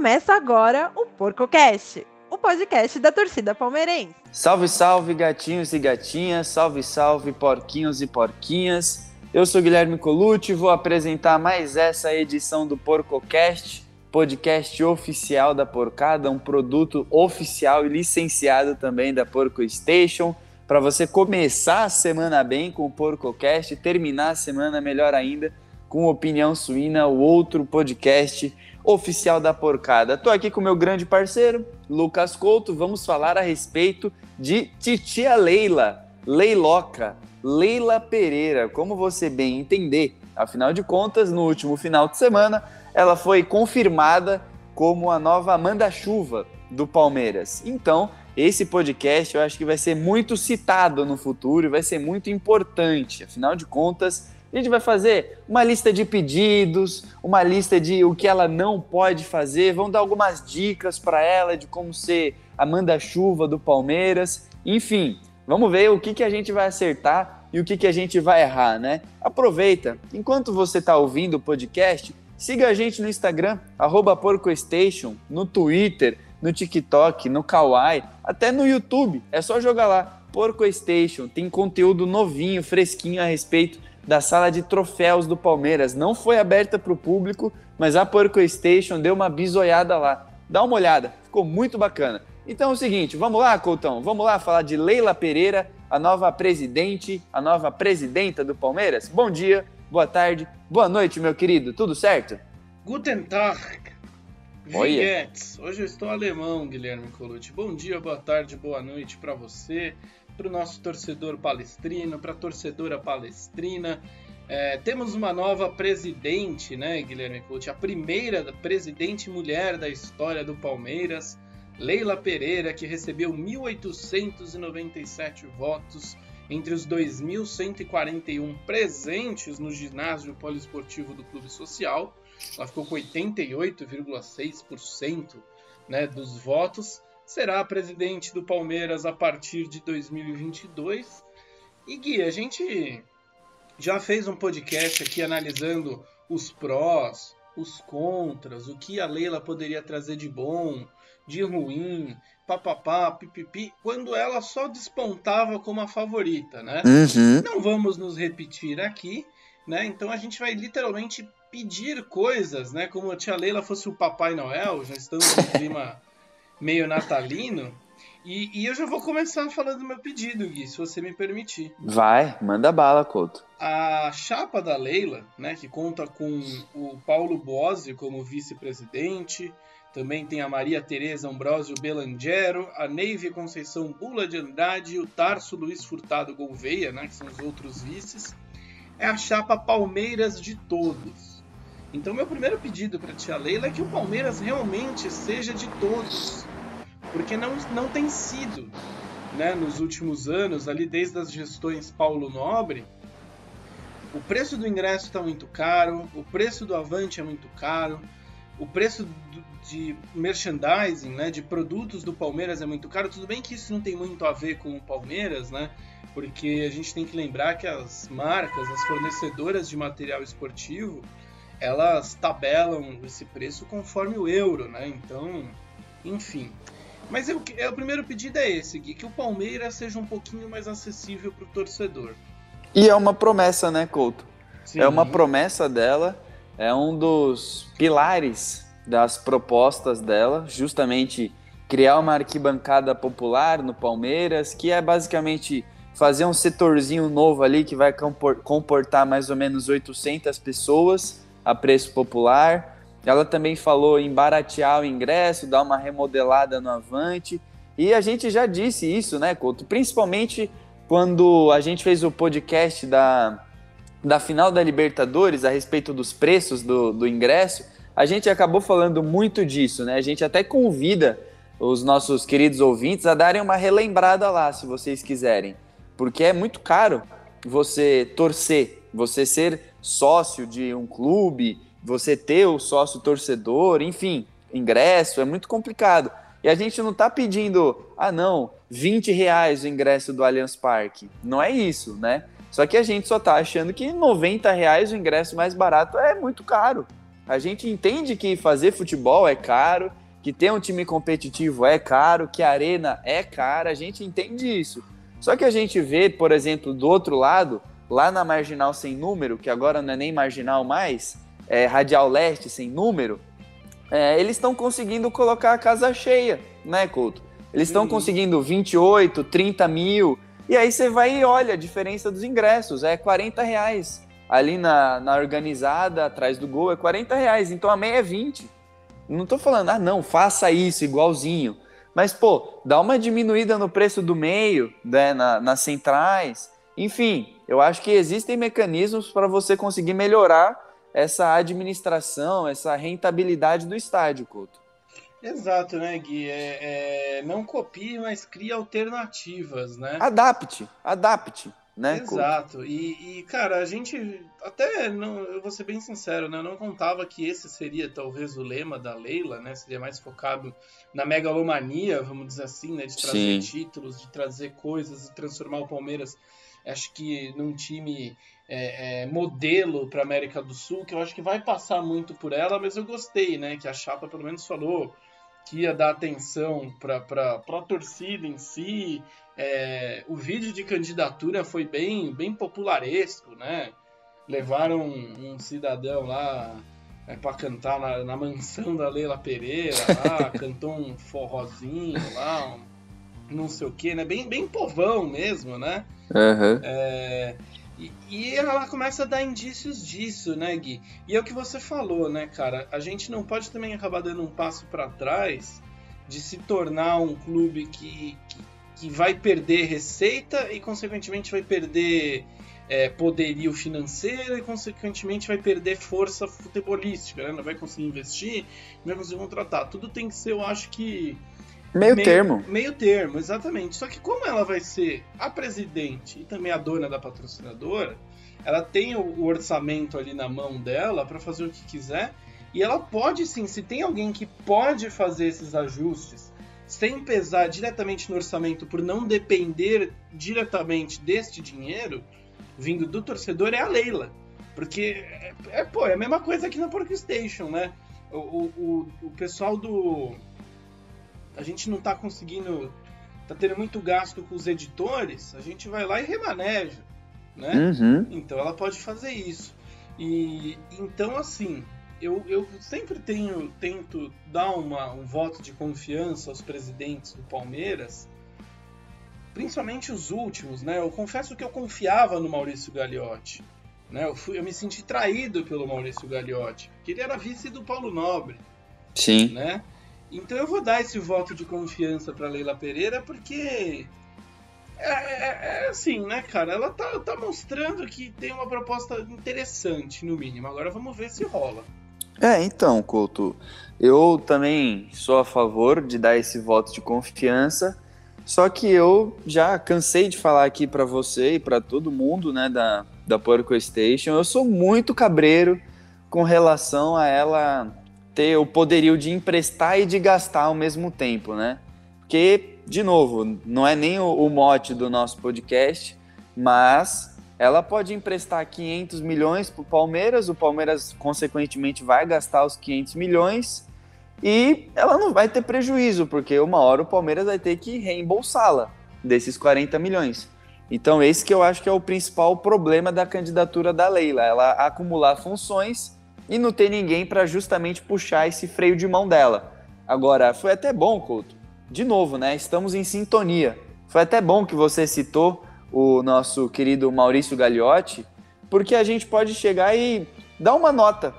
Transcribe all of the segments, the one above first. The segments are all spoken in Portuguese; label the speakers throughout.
Speaker 1: Começa agora o PorcoCast, o podcast da torcida palmeirense.
Speaker 2: Salve, salve, gatinhos e gatinhas, salve, salve, porquinhos e porquinhas. Eu sou Guilherme Colucci vou apresentar mais essa edição do PorcoCast, podcast oficial da Porcada, um produto oficial e licenciado também da Porco Station, para você começar a semana bem com o PorcoCast terminar a semana melhor ainda com Opinião Suína, o outro podcast oficial da porcada. Tô aqui com meu grande parceiro, Lucas Couto. Vamos falar a respeito de Titia Leila, Leiloca, Leila Pereira, como você bem entender. Afinal de contas, no último final de semana, ela foi confirmada como a nova Amanda Chuva do Palmeiras. Então, esse podcast eu acho que vai ser muito citado no futuro e vai ser muito importante. Afinal de contas, a gente vai fazer uma lista de pedidos, uma lista de o que ela não pode fazer, vão dar algumas dicas para ela de como ser a manda-chuva do Palmeiras. Enfim, vamos ver o que, que a gente vai acertar e o que, que a gente vai errar, né? Aproveita, enquanto você está ouvindo o podcast, siga a gente no Instagram, PorcoStation, no Twitter, no TikTok, no Kawaii, até no YouTube. É só jogar lá, PorcoStation. Tem conteúdo novinho, fresquinho a respeito da sala de troféus do Palmeiras. Não foi aberta para o público, mas a Porco Station deu uma bisoiada lá. Dá uma olhada, ficou muito bacana. Então é o seguinte, vamos lá, Coutão, vamos lá falar de Leila Pereira, a nova presidente, a nova presidenta do Palmeiras. Bom dia, boa tarde, boa noite, meu querido, tudo certo?
Speaker 3: Guten Tag. Viettes. Hoje eu estou alemão, Guilherme Colucci. Bom dia, boa tarde, boa noite para você para o nosso torcedor palestrino, para a torcedora palestrina. É, temos uma nova presidente, né, Guilherme Couto? A primeira presidente mulher da história do Palmeiras, Leila Pereira, que recebeu 1.897 votos entre os 2.141 presentes no ginásio poliesportivo do Clube Social. Ela ficou com 88,6% né, dos votos será presidente do Palmeiras a partir de 2022. E Gui, a gente já fez um podcast aqui analisando os prós, os contras, o que a Leila poderia trazer de bom, de ruim, papapá, pipipi, quando ela só despontava como a favorita, né? Uhum. Não vamos nos repetir aqui, né? Então a gente vai literalmente pedir coisas, né? Como a tia Leila fosse o Papai Noel, já estamos no clima meio natalino. E, e, eu já vou começar falando do meu pedido, Gui, se você me permitir.
Speaker 2: Vai, manda bala, Couto.
Speaker 3: A chapa da Leila, né, que conta com o Paulo Bozzi como vice-presidente, também tem a Maria Tereza Ambrosio Belangero, a Neive Conceição Bula de Andrade e o Tarso Luiz Furtado Gouveia, né, que são os outros vices. É a chapa Palmeiras de todos. Então, meu primeiro pedido para tia Leila é que o Palmeiras realmente seja de todos, porque não, não tem sido, né, nos últimos anos, ali desde as gestões Paulo Nobre, o preço do ingresso está muito caro, o preço do Avante é muito caro, o preço do, de merchandising, né, de produtos do Palmeiras é muito caro. Tudo bem que isso não tem muito a ver com o Palmeiras, né? Porque a gente tem que lembrar que as marcas, as fornecedoras de material esportivo, elas tabelam esse preço conforme o euro, né? Então, enfim. Mas eu, é, o primeiro pedido é esse, Gui, que o Palmeiras seja um pouquinho mais acessível para o torcedor.
Speaker 2: E é uma promessa, né, Couto? Sim. É uma promessa dela, é um dos pilares das propostas dela, justamente criar uma arquibancada popular no Palmeiras, que é basicamente fazer um setorzinho novo ali que vai comportar mais ou menos 800 pessoas a preço popular. Ela também falou em baratear o ingresso, dar uma remodelada no Avante. E a gente já disse isso, né, Couto? Principalmente quando a gente fez o podcast da, da final da Libertadores a respeito dos preços do, do ingresso, a gente acabou falando muito disso, né? A gente até convida os nossos queridos ouvintes a darem uma relembrada lá, se vocês quiserem. Porque é muito caro você torcer, você ser sócio de um clube, você ter o sócio torcedor, enfim, ingresso, é muito complicado. E a gente não está pedindo, ah não, 20 reais o ingresso do Allianz Parque. Não é isso, né? Só que a gente só está achando que 90 reais o ingresso mais barato é muito caro. A gente entende que fazer futebol é caro, que ter um time competitivo é caro, que a arena é cara, a gente entende isso. Só que a gente vê, por exemplo, do outro lado, lá na Marginal Sem Número, que agora não é nem Marginal mais, é Radial Leste Sem Número, é, eles estão conseguindo colocar a casa cheia, né, Couto? Eles estão conseguindo 28, 30 mil, e aí você vai e olha a diferença dos ingressos, é 40 reais. Ali na, na organizada, atrás do gol, é 40 reais, então a meia é 20. Não tô falando, ah, não, faça isso igualzinho. Mas, pô, dá uma diminuída no preço do meio, né, na, nas centrais. Enfim, eu acho que existem mecanismos para você conseguir melhorar essa administração, essa rentabilidade do estádio, Couto.
Speaker 3: Exato, né, Gui? É, é, não copie, mas crie alternativas, né?
Speaker 2: Adapte, adapte. Né?
Speaker 3: Exato. E, e, cara, a gente até, não, eu vou ser bem sincero, né? Eu não contava que esse seria talvez o lema da Leila, né? Seria mais focado na megalomania, vamos dizer assim, né? De trazer Sim. títulos, de trazer coisas, de transformar o Palmeiras, acho que num time é, é, modelo para América do Sul, que eu acho que vai passar muito por ela, mas eu gostei, né? Que a chapa pelo menos falou que ia dar atenção para a torcida em si. É, o vídeo de candidatura foi bem, bem popularesco, né? Levaram um, um cidadão lá é, para cantar na, na, mansão da Leila Pereira, lá, cantou um forrozinho lá, um, não sei o que, né? Bem, bem povão mesmo, né?
Speaker 2: Uhum.
Speaker 3: É, e, e, ela começa a dar indícios disso, né, Gui? E é o que você falou, né, cara? A gente não pode também acabar dando um passo para trás de se tornar um clube que, que, que, vai perder receita e, consequentemente, vai perder é, poderio financeiro e, consequentemente, vai perder força futebolística, né? Não vai conseguir investir, não vai conseguir contratar. Tudo tem que ser, eu acho que
Speaker 2: Meio, meio, termo.
Speaker 3: Meio termo, exatamente. Só que como ela vai ser a presidente e também a dona da patrocinadora, ela tem o orçamento ali na mão dela para fazer o que quiser. E ela pode sim, se tem alguém que pode fazer esses ajustes sem pesar diretamente no orçamento por não depender diretamente deste dinheiro vindo do torcedor, é a Leila. Porque é, é pô, é a mesma coisa aqui na Pork Station, né? O, o, o pessoal do a gente não está conseguindo, está tendo muito gasto com os editores, a gente vai lá e remaneja, né?
Speaker 2: Uhum.
Speaker 3: Então ela pode fazer isso. E então assim, eu, eu sempre tenho tento dar uma, um voto de confiança aos presidentes do Palmeiras, principalmente os últimos, né? Eu confesso que eu confiava no Maurício Gagliotti. Né? Eu, fui, eu me senti traído pelo Maurício Gagliotti, porque ele era vice do Paulo Nobre.
Speaker 2: Sim.
Speaker 3: Né? Então eu vou dar esse voto de confiança para Leila Pereira porque é, é, é, assim, né, cara? Ela tá, tá mostrando que tem uma proposta interessante, no mínimo. Agora vamos ver se rola.
Speaker 2: É, então, Couto, eu também sou a favor de dar esse voto de confiança. Só que eu já cansei de falar aqui para você e para todo mundo, né, da, da Porco Station. Eu sou muito cabreiro com relação a ela ter o poderio de emprestar e de gastar ao mesmo tempo, né? Porque, de novo, não é nem o, o mote do nosso podcast, mas ela pode emprestar 500 milhões para o Palmeiras, o Palmeiras, consequentemente, vai gastar os 500 milhões e ela não vai ter prejuízo, porque uma hora o Palmeiras vai ter que reembolsá-la desses 40 milhões. Então, esse que eu acho que é o principal problema da candidatura da Leila, ela acumular funções e não ter ninguém para justamente puxar esse freio de mão dela. Agora, foi até bom, Couto. De novo, né? Estamos em sintonia. Foi até bom que você citou o nosso querido Maurício Gagliotti, porque a gente pode chegar e dar uma nota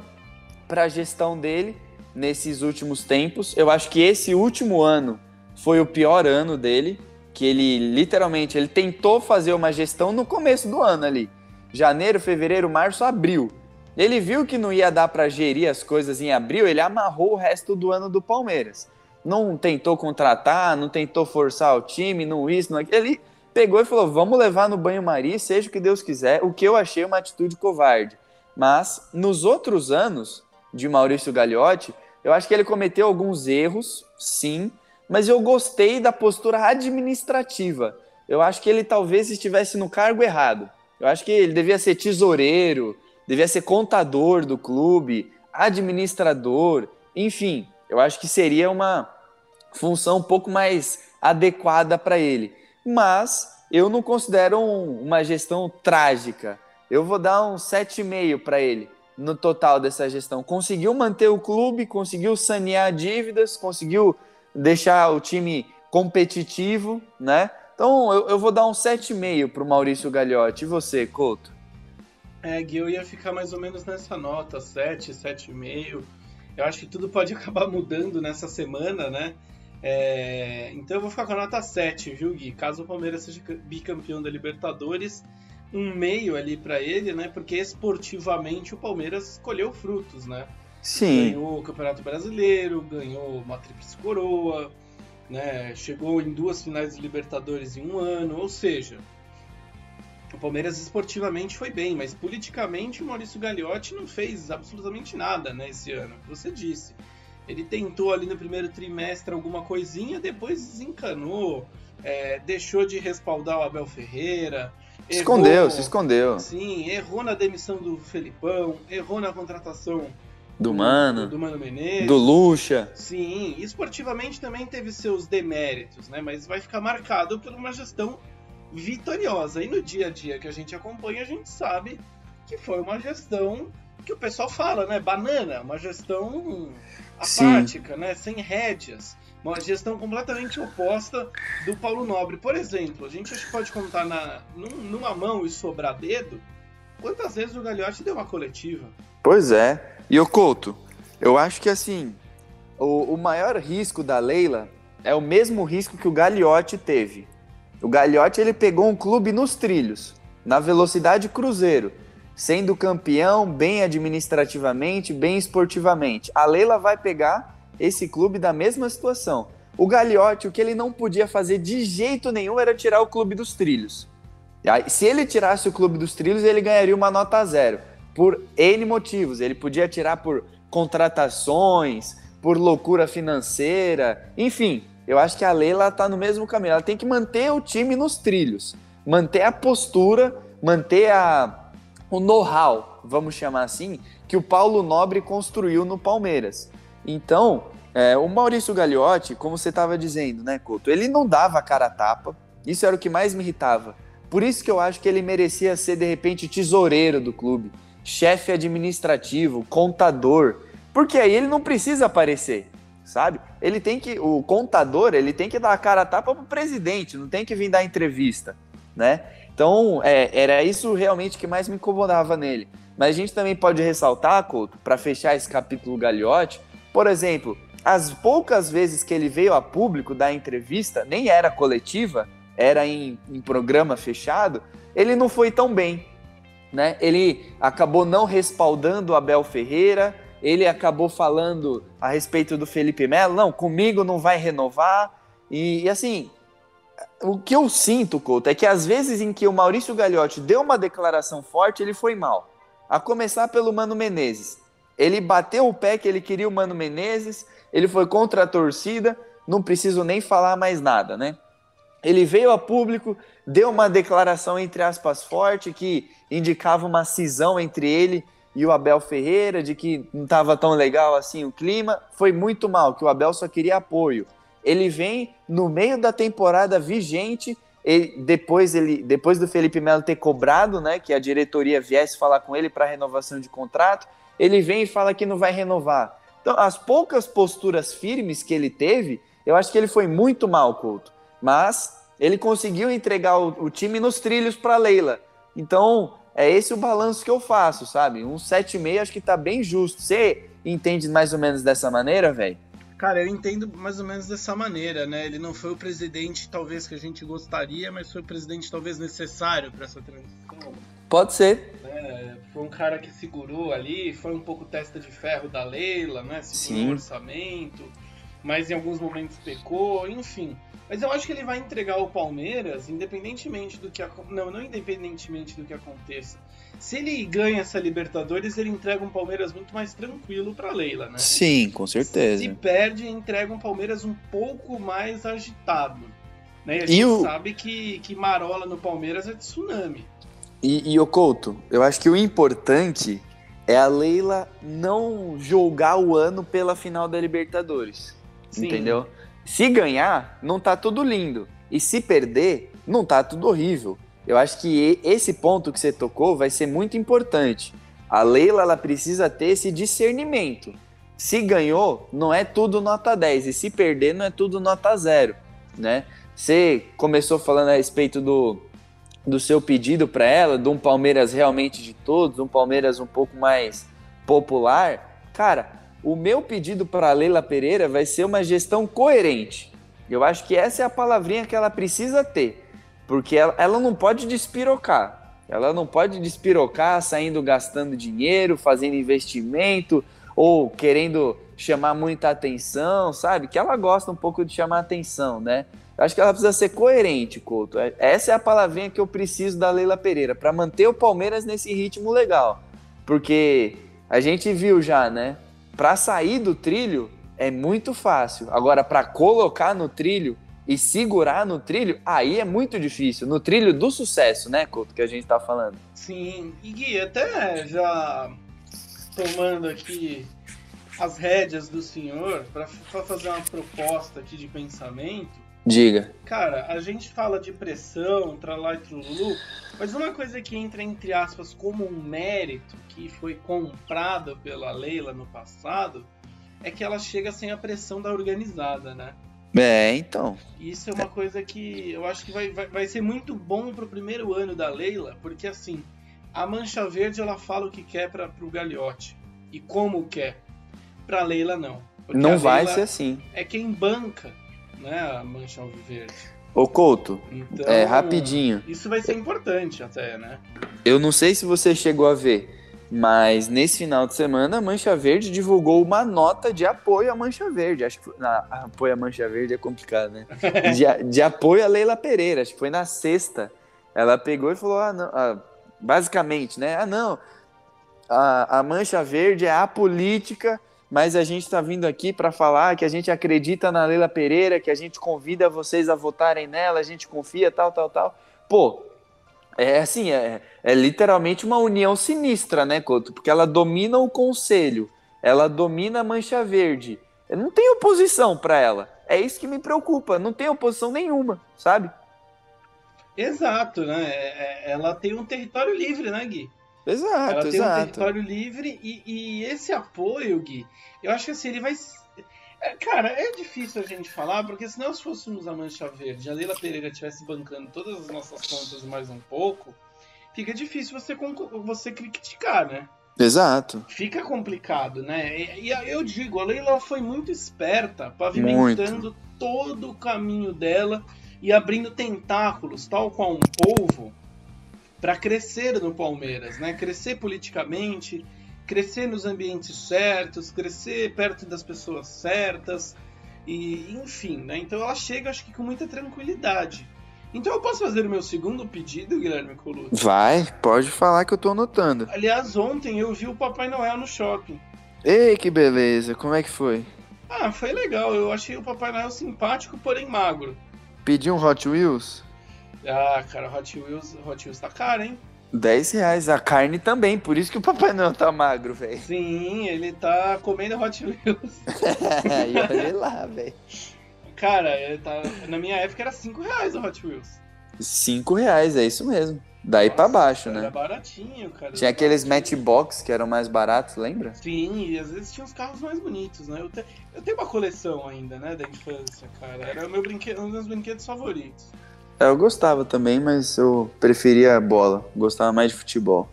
Speaker 2: para a gestão dele nesses últimos tempos. Eu acho que esse último ano foi o pior ano dele, que ele literalmente ele tentou fazer uma gestão no começo do ano ali. Janeiro, fevereiro, março, abril. Ele viu que não ia dar para gerir as coisas em abril, ele amarrou o resto do ano do Palmeiras. Não tentou contratar, não tentou forçar o time, não isso, não aquilo. Ele pegou e falou: vamos levar no banho-maria, seja o que Deus quiser, o que eu achei uma atitude covarde. Mas nos outros anos de Maurício Gagliotti, eu acho que ele cometeu alguns erros, sim, mas eu gostei da postura administrativa. Eu acho que ele talvez estivesse no cargo errado. Eu acho que ele devia ser tesoureiro, devia ser contador do clube, administrador, enfim, eu acho que seria uma função um pouco mais adequada para ele. Mas eu não considero um, uma gestão trágica. Eu vou dar um 7,5 para ele no total dessa gestão. Conseguiu manter o clube, conseguiu sanear dívidas, conseguiu deixar o time competitivo, né? Então eu, eu vou dar um 7,5 para o Maurício Gagliotti. E você, Couto?
Speaker 3: É, Gui, eu ia ficar mais ou menos nessa nota, 7, 7,5. Eu acho que tudo pode acabar mudando nessa semana, né? É, então eu vou ficar com a nota 7, viu, Gui? Caso o Palmeiras seja bicampeão da Libertadores, um meio ali para ele, né? Porque esportivamente o Palmeiras escolheu frutos, né?
Speaker 2: Sim.
Speaker 3: Ganhou o Campeonato Brasileiro, ganhou uma tríplice coroa, né? Chegou em duas finais de Libertadores em um ano, ou seja, o Palmeiras esportivamente foi bem, mas politicamente o Maurício Gagliotti não fez absolutamente nada, né, esse ano. Você disse. Ele tentou ali no primeiro trimestre alguma coisinha, depois desencanou, é, deixou de respaldar o Abel Ferreira.
Speaker 2: Escondeu, errou, se escondeu.
Speaker 3: Sim, errou na demissão do Felipão, errou na contratação
Speaker 2: do Mano,
Speaker 3: do Mano Menezes,
Speaker 2: do Lucha.
Speaker 3: Sim, esportivamente também teve seus deméritos, né? Mas vai ficar marcado por uma gestão vitoriosa. E no dia a dia que a gente acompanha, a gente sabe que foi uma gestão que o pessoal fala, né? Banana, uma gestão apática, Sim. né? Sem rédeas. Uma gestão completamente oposta do Paulo Nobre. Por exemplo, a gente acho que pode contar na, numa mão e sobrar dedo quantas vezes o Gagliotti deu uma coletiva.
Speaker 2: Pois é. E o Couto, eu acho que assim, o, o maior risco da Leila é o mesmo risco que o Gagliotti teve. O Gagliotti ele pegou um clube nos trilhos, na velocidade cruzeiro sendo campeão bem administrativamente, bem esportivamente. A Leila vai pegar esse clube da mesma situação. O Gagliotti, o que ele não podia fazer de jeito nenhum era tirar o clube dos trilhos. Se ele tirasse o clube dos trilhos, ele ganharia uma nota zero. Por N motivos. Ele podia tirar por contratações, por loucura financeira, enfim. Eu acho que a Leila está no mesmo caminho. Ela tem que manter o time nos trilhos, manter a postura, manter a, o know-how, vamos chamar assim, que o Paulo Nobre construiu no Palmeiras. Então, é, o Maurício Gagliotti, como você estava dizendo, né, Couto, ele não dava cara a tapa, isso era o que mais me irritava. Por isso que eu acho que ele merecia ser, de repente, tesoureiro do clube, chefe administrativo, contador, porque aí ele não precisa aparecer, sabe? Ele tem que, o contador, ele tem que dar a cara a tapa pro presidente, não tem que vir dar entrevista, né? Então, é, era isso realmente que mais me incomodava nele. Mas a gente também pode ressaltar, Couto, para fechar esse capítulo Gagliotti, por exemplo, as poucas vezes que ele veio a público dar entrevista, nem era coletiva, era em, em programa fechado, ele não foi tão bem. Né? Ele acabou não respaldando o Abel Ferreira, ele acabou falando a respeito do Felipe Melo, não, comigo não vai renovar. E, e assim, o que eu sinto, Couto, é que às vezes em que o Maurício Gagliotti deu uma declaração forte, ele foi mal. A começar pelo Mano Menezes. Ele bateu o pé que ele queria o Mano Menezes, ele foi contra a torcida, não preciso nem falar mais nada, né? Ele veio a público, deu uma declaração entre aspas forte que indicava uma cisão entre ele e o Abel Ferreira, de que não estava tão legal assim o clima. Foi muito mal, que o Abel só queria apoio ele vem no meio da temporada vigente, ele, depois, ele, depois do Felipe Melo ter cobrado, né, que a diretoria viesse falar com ele para renovação de contrato, ele vem e fala que não vai renovar. Então, as poucas posturas firmes que ele teve, eu acho que ele foi muito mal, Couto. Mas ele conseguiu entregar o, o time nos trilhos para Leila. Então, é esse o balanço que eu faço, sabe? Um 7,5 acho que tá bem justo. Você entende mais ou menos dessa maneira, velho?
Speaker 3: Cara, eu entendo mais ou menos dessa maneira, né? Ele não foi o presidente, talvez, que a gente gostaria, mas foi o presidente, talvez, necessário para essa transição.
Speaker 2: Pode ser.
Speaker 3: É, foi um cara que segurou ali, foi um pouco testa de ferro da Leila, né? Segurou o orçamento, mas em alguns momentos pecou, enfim. Mas eu acho que ele vai entregar o Palmeiras, independentemente do que não, não independentemente do que aconteça, se ele ganha essa Libertadores, ele entrega um Palmeiras muito mais tranquilo para Leila, né?
Speaker 2: Sim, com certeza.
Speaker 3: Se perde, entrega um Palmeiras um pouco mais agitado. Né? E a gente o... sabe que, que Marola no Palmeiras é tsunami.
Speaker 2: E, e o Couto, eu acho que o importante é a Leila não julgar o ano pela final da Libertadores.
Speaker 3: Sim.
Speaker 2: Entendeu? Se ganhar, não tá tudo lindo. E se perder, não tá tudo horrível. Eu acho que esse ponto que você tocou vai ser muito importante. A Leila ela precisa ter esse discernimento. Se ganhou, não é tudo nota 10. E se perder, não é tudo nota 0. Né? Você começou falando a respeito do, do seu pedido para ela, de um Palmeiras realmente de todos, um Palmeiras um pouco mais popular. Cara, o meu pedido para Leila Pereira vai ser uma gestão coerente. Eu acho que essa é a palavrinha que ela precisa ter, porque ela, ela não pode despirocar. Ela não pode despirocar saindo gastando dinheiro, fazendo investimento ou querendo chamar muita atenção, sabe? Que ela gosta um pouco de chamar atenção, né? Acho que ela precisa ser coerente, Couto. É, essa é a palavrinha que eu preciso da Leila Pereira para manter o Palmeiras nesse ritmo legal. Porque a gente viu já, né? Para sair do trilho é muito fácil. Agora, para colocar no trilho e segurar no trilho, aí é muito difícil. No trilho do sucesso, né, Couto, que a gente tá falando.
Speaker 3: Sim, e Gui, até já tomando aqui as rédeas do senhor para fazer uma proposta aqui de pensamento.
Speaker 2: Diga.
Speaker 3: Cara, a gente fala de pressão, tralá e trululu, mas uma coisa que entra entre aspas como um mérito que foi comprado pela Leila no passado é que ela chega sem a pressão da organizada, né?
Speaker 2: É, então.
Speaker 3: Isso é uma coisa que eu acho que vai, vai, vai ser muito bom pro primeiro ano da Leila, porque assim, a Mancha Verde ela fala o que quer para pro Gagliotti e como quer. Pra Leila não.
Speaker 2: Não vai
Speaker 3: Leila
Speaker 2: ser assim.
Speaker 3: É quem banca, né, a Mancha Verde.
Speaker 2: Ô, Couto,
Speaker 3: Então,
Speaker 2: é rapidinho.
Speaker 3: Isso vai ser importante até, né?
Speaker 2: Eu não sei se você chegou a ver, mas nesse final de semana a Mancha Verde divulgou uma nota de apoio à Mancha Verde. Acho que foi, na, apoio à Mancha Verde é complicado, né? De, a- de apoio à Leila Pereira. Acho que foi na sexta. Ela pegou e falou: ah, não, ah, basicamente, né? Ah, não. A, a Mancha Verde é apolítica, mas a gente está vindo aqui para falar que a gente acredita na Leila Pereira, que a gente convida vocês a votarem nela, a gente confia, tal, tal, tal. Pô, é assim, é, é literalmente uma união sinistra, né, Couto? Porque ela domina o conselho, ela domina a Mancha Verde. Não tem oposição para ela. É isso que me preocupa. Não tem oposição nenhuma, sabe?
Speaker 3: Exato, né? É- é- Ela tem um território livre, né, Gui?
Speaker 2: Exato,
Speaker 3: Ela tem um
Speaker 2: exato.
Speaker 3: território livre e, e esse apoio, Gui, eu acho que assim, ele vai. é, Cara, é difícil a gente falar, porque se nós fôssemos a Mancha Verde a Leila Pereira estivesse bancando todas as nossas contas mais um pouco, fica difícil você, você criticar, né?
Speaker 2: Exato.
Speaker 3: Fica complicado, né? E, e eu digo, a Leila foi muito esperta, pavimentando todo o caminho dela e abrindo tentáculos, tal qual um polvo, para crescer no Palmeiras, né? Crescer politicamente, crescer nos ambientes certos, crescer perto das pessoas certas e enfim, né? Então ela chega, acho que com muita tranquilidade. Então eu posso fazer o meu segundo pedido, Guilherme Colucci?
Speaker 2: Vai, pode falar que eu tô anotando.
Speaker 3: Aliás, ontem eu vi o Papai Noel no shopping.
Speaker 2: Ei, que beleza. Como é que foi?
Speaker 3: Ah, foi legal. Eu achei o Papai Noel simpático, porém magro.
Speaker 2: Pedi um Hot Wheels?
Speaker 3: Ah, cara, Hot Wheels, Hot Wheels tá caro, hein?
Speaker 2: 10 reais. A carne também, por isso que o Papai Noel tá magro, velho.
Speaker 3: Sim, ele tá comendo Hot Wheels.
Speaker 2: e olha lá, velho.
Speaker 3: Cara, ele tá... na minha época era 5 reais o Hot Wheels.
Speaker 2: 5 reais, é isso mesmo. Daí pra
Speaker 3: Nossa,
Speaker 2: baixo,
Speaker 3: Era
Speaker 2: né?
Speaker 3: baratinho, cara.
Speaker 2: Tinha
Speaker 3: era
Speaker 2: aqueles matchbox que eram mais baratos, lembra?
Speaker 3: Sim, e às vezes tinha uns carros mais bonitos, né? Eu, te- eu tenho uma coleção ainda, né, da infância, cara. Era o meu brinquedo, um dos meus brinquedos favoritos.
Speaker 2: É, Eu gostava também, mas eu preferia bola. Gostava mais de futebol.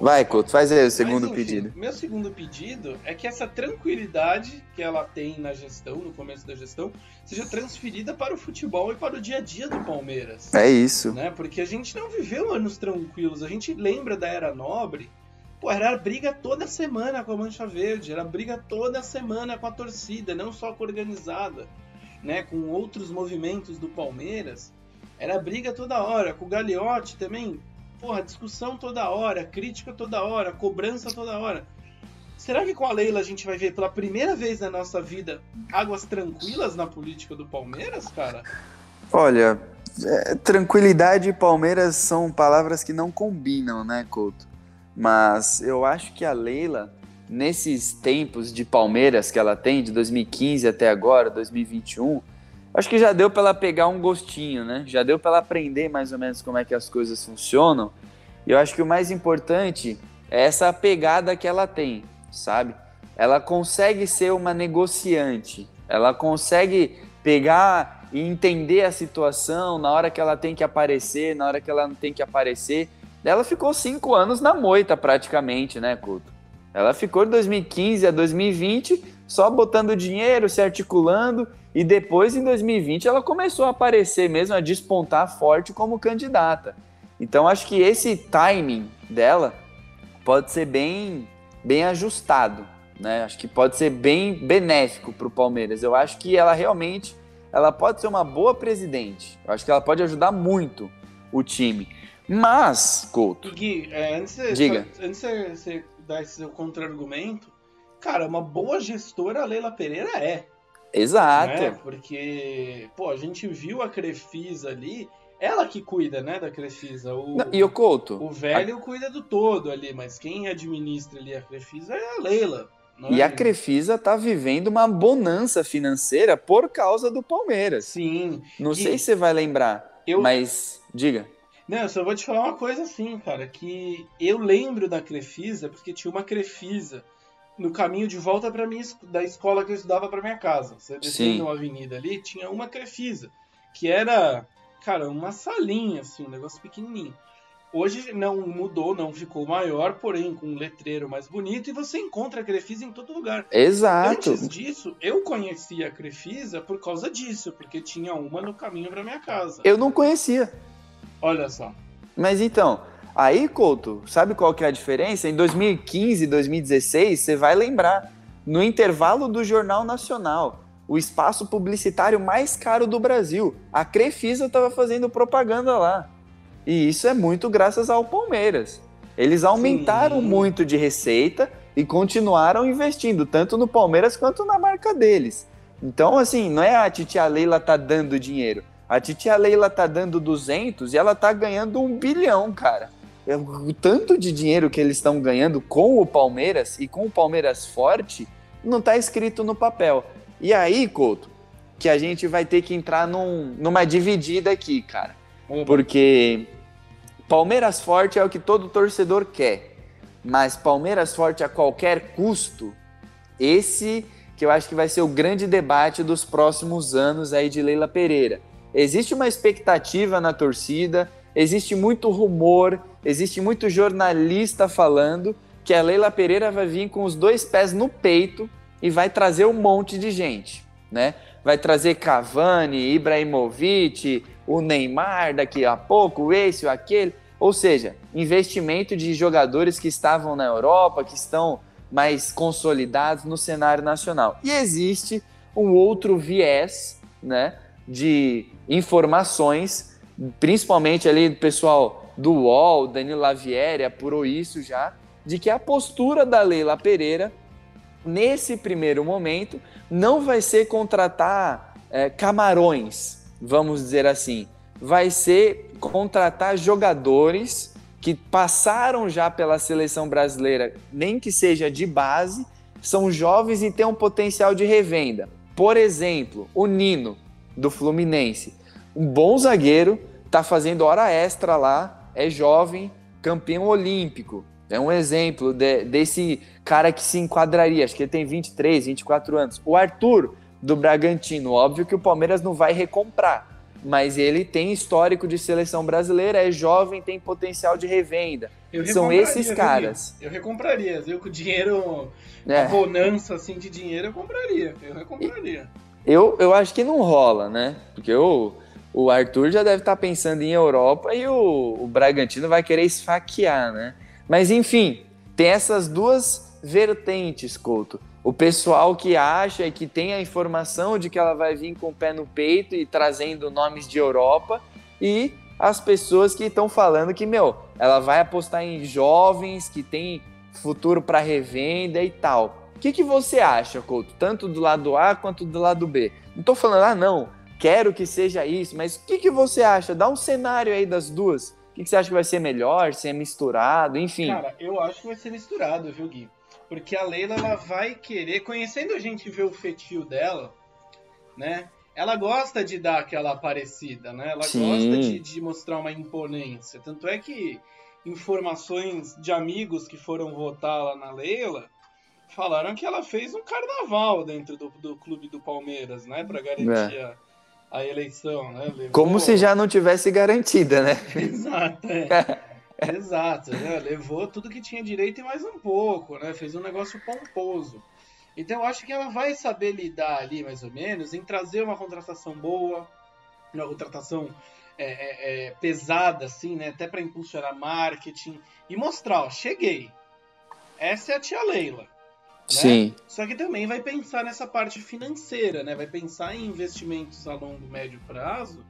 Speaker 2: Vai, Couto, faz aí o segundo
Speaker 3: Mas, enfim,
Speaker 2: pedido.
Speaker 3: Meu segundo pedido é que essa tranquilidade que ela tem na gestão, no começo da gestão, seja transferida para o futebol e para o dia a dia do Palmeiras.
Speaker 2: É isso.
Speaker 3: Né? Porque a gente não viveu anos tranquilos. A gente lembra da Era Nobre. Pô, era briga toda semana com a Mancha Verde, era briga toda semana com a torcida, não só com a organizada, né? Com outros movimentos do Palmeiras. Era briga toda hora, com o Gagliotti também. Porra, discussão toda hora, crítica toda hora, cobrança toda hora. Será que com a Leila a gente vai ver pela primeira vez na nossa vida águas tranquilas na política do Palmeiras, cara?
Speaker 2: Olha, é, tranquilidade e Palmeiras são palavras que não combinam, né, Couto? mas eu acho que a Leila, nesses tempos de Palmeiras que ela tem, de 2015 até agora, 2021, acho que já deu para ela pegar um gostinho, né? Já deu para ela aprender mais ou menos como é que as coisas funcionam. E eu acho que o mais importante é essa pegada que ela tem, sabe? Ela consegue ser uma negociante, ela consegue pegar e entender a situação na hora que ela tem que aparecer, na hora que ela não tem que aparecer. Ela ficou cinco anos na moita praticamente, né, Couto? Ela ficou de 2015 a 2020 só botando dinheiro, se articulando e depois em 2020 ela começou a aparecer mesmo, a despontar forte como candidata. Então acho que esse timing dela pode ser bem, bem ajustado, né? Acho que pode ser bem benéfico para o Palmeiras. Eu acho que ela realmente ela pode ser uma boa presidente. Eu acho que ela pode ajudar muito o time. Mas, Couto.
Speaker 3: Gui, é, antes, de,
Speaker 2: diga.
Speaker 3: Só, antes de você dar esse seu contra-argumento, cara, uma boa gestora a Leila Pereira é.
Speaker 2: Exato.
Speaker 3: Né? Porque, pô, a gente viu a Crefisa ali, ela que cuida, né, da Crefisa. O,
Speaker 2: Não, e o Couto?
Speaker 3: O velho a... cuida do todo ali, mas quem administra ali a Crefisa é a Leila.
Speaker 2: E é a Crefisa está vivendo uma bonança financeira por causa do Palmeiras.
Speaker 3: Sim.
Speaker 2: Não e sei se você vai lembrar, eu... mas diga.
Speaker 3: Não, eu só vou te falar uma coisa assim, cara, que eu lembro da Crefisa porque tinha uma Crefisa no caminho de volta para mim da escola que eu estudava para minha casa. Você descendo uma avenida ali, tinha uma Crefisa, que era, cara, uma salinha assim, um negócio pequenininho. Hoje não mudou, não ficou maior, porém com um letreiro mais bonito e você encontra a Crefisa em todo lugar.
Speaker 2: Exato.
Speaker 3: Antes disso, eu conhecia a Crefisa por causa disso, porque tinha uma no caminho para minha casa.
Speaker 2: Eu não conhecia.
Speaker 3: Olha só.
Speaker 2: Mas então, aí, Couto, sabe qual que é a diferença? Em 2015, 2016, você vai lembrar, no intervalo do Jornal Nacional, o espaço publicitário mais caro do Brasil, a Crefisa estava fazendo propaganda lá. E isso é muito graças ao Palmeiras. Eles aumentaram Sim. muito de receita e continuaram investindo, tanto no Palmeiras quanto na marca deles. Então, assim, não é a titia Leila tá dando dinheiro. A titia Leila tá dando 200 e ela tá ganhando um bilhão, cara. É o tanto de dinheiro que eles estão ganhando com o Palmeiras e com o Palmeiras forte não tá escrito no papel. E aí, Couto, que a gente vai ter que entrar num, numa dividida aqui, cara. Porque Palmeiras forte é o que todo torcedor quer, mas Palmeiras forte a qualquer custo, esse que eu acho que vai ser o grande debate dos próximos anos aí de Leila Pereira. Existe uma expectativa na torcida, existe muito rumor, existe muito jornalista falando que a Leila Pereira vai vir com os dois pés no peito e vai trazer um monte de gente, né? Vai trazer Cavani, Ibrahimovic, o Neymar daqui a pouco, esse aquele. Ou seja, investimento de jogadores que estavam na Europa, que estão mais consolidados no cenário nacional. E existe um outro viés, né, de informações, principalmente ali do pessoal do UOL, Danilo Lavieri apurou isso já, de que a postura da Leila Pereira, nesse primeiro momento, não vai ser contratar é, camarões, vamos dizer assim, vai ser contratar jogadores que passaram já pela seleção brasileira, nem que seja de base, são jovens e têm um potencial de revenda. Por exemplo, o Nino, do Fluminense. Um bom zagueiro, está fazendo hora extra lá, é jovem, campeão olímpico. É um exemplo de, desse cara que se enquadraria, acho que ele tem 23, 24 anos. O Arthur, do Bragantino. Óbvio que o Palmeiras não vai recomprar, mas ele tem histórico de seleção brasileira, é jovem, tem potencial de revenda. São esses caras.
Speaker 3: Eu recompraria, viu? Com dinheiro, é. bonança assim de dinheiro, eu compraria. Eu recompraria.
Speaker 2: Eu, eu acho que não rola, né? Porque o, o Arthur já deve estar tá pensando em Europa e o, o Bragantino vai querer esfaquear, né? Mas enfim, tem essas duas vertentes, Couto o pessoal que acha e que tem a informação de que ela vai vir com o pé no peito e trazendo nomes de Europa e as pessoas que estão falando que, meu, ela vai apostar em jovens que tem futuro para revenda e tal. O que, que você acha, Couto? Tanto do lado A quanto do lado B. Não estou falando, ah, não, quero que seja isso, mas o que, que você acha? Dá um cenário aí das duas. O que, que você acha que vai ser melhor? Se é misturado, enfim.
Speaker 3: Cara, eu acho que vai ser misturado, viu, Gui? Porque a Leila ela vai querer, conhecendo a gente ver o fetio dela, né? Ela gosta de dar aquela parecida, né? Ela
Speaker 2: Sim.
Speaker 3: gosta de, de mostrar uma imponência. Tanto é que informações de amigos que foram votar lá na Leila falaram que ela fez um carnaval dentro do, do clube do Palmeiras, né? Pra garantir a, a eleição, né? Levou-.
Speaker 2: Como se já não tivesse garantida, né?
Speaker 3: Exato, é. Exato, né? levou tudo que tinha direito e mais um pouco, né? Fez um negócio pomposo. Então eu acho que ela vai saber lidar ali, mais ou menos, em trazer uma contratação boa, uma contratação é, é, é, pesada, assim, né? Até para impulsionar marketing e mostrar, ó, cheguei. Essa é a tia Leila.
Speaker 2: Sim.
Speaker 3: Só que também vai pensar nessa parte financeira, né? Vai pensar em investimentos a longo, médio prazo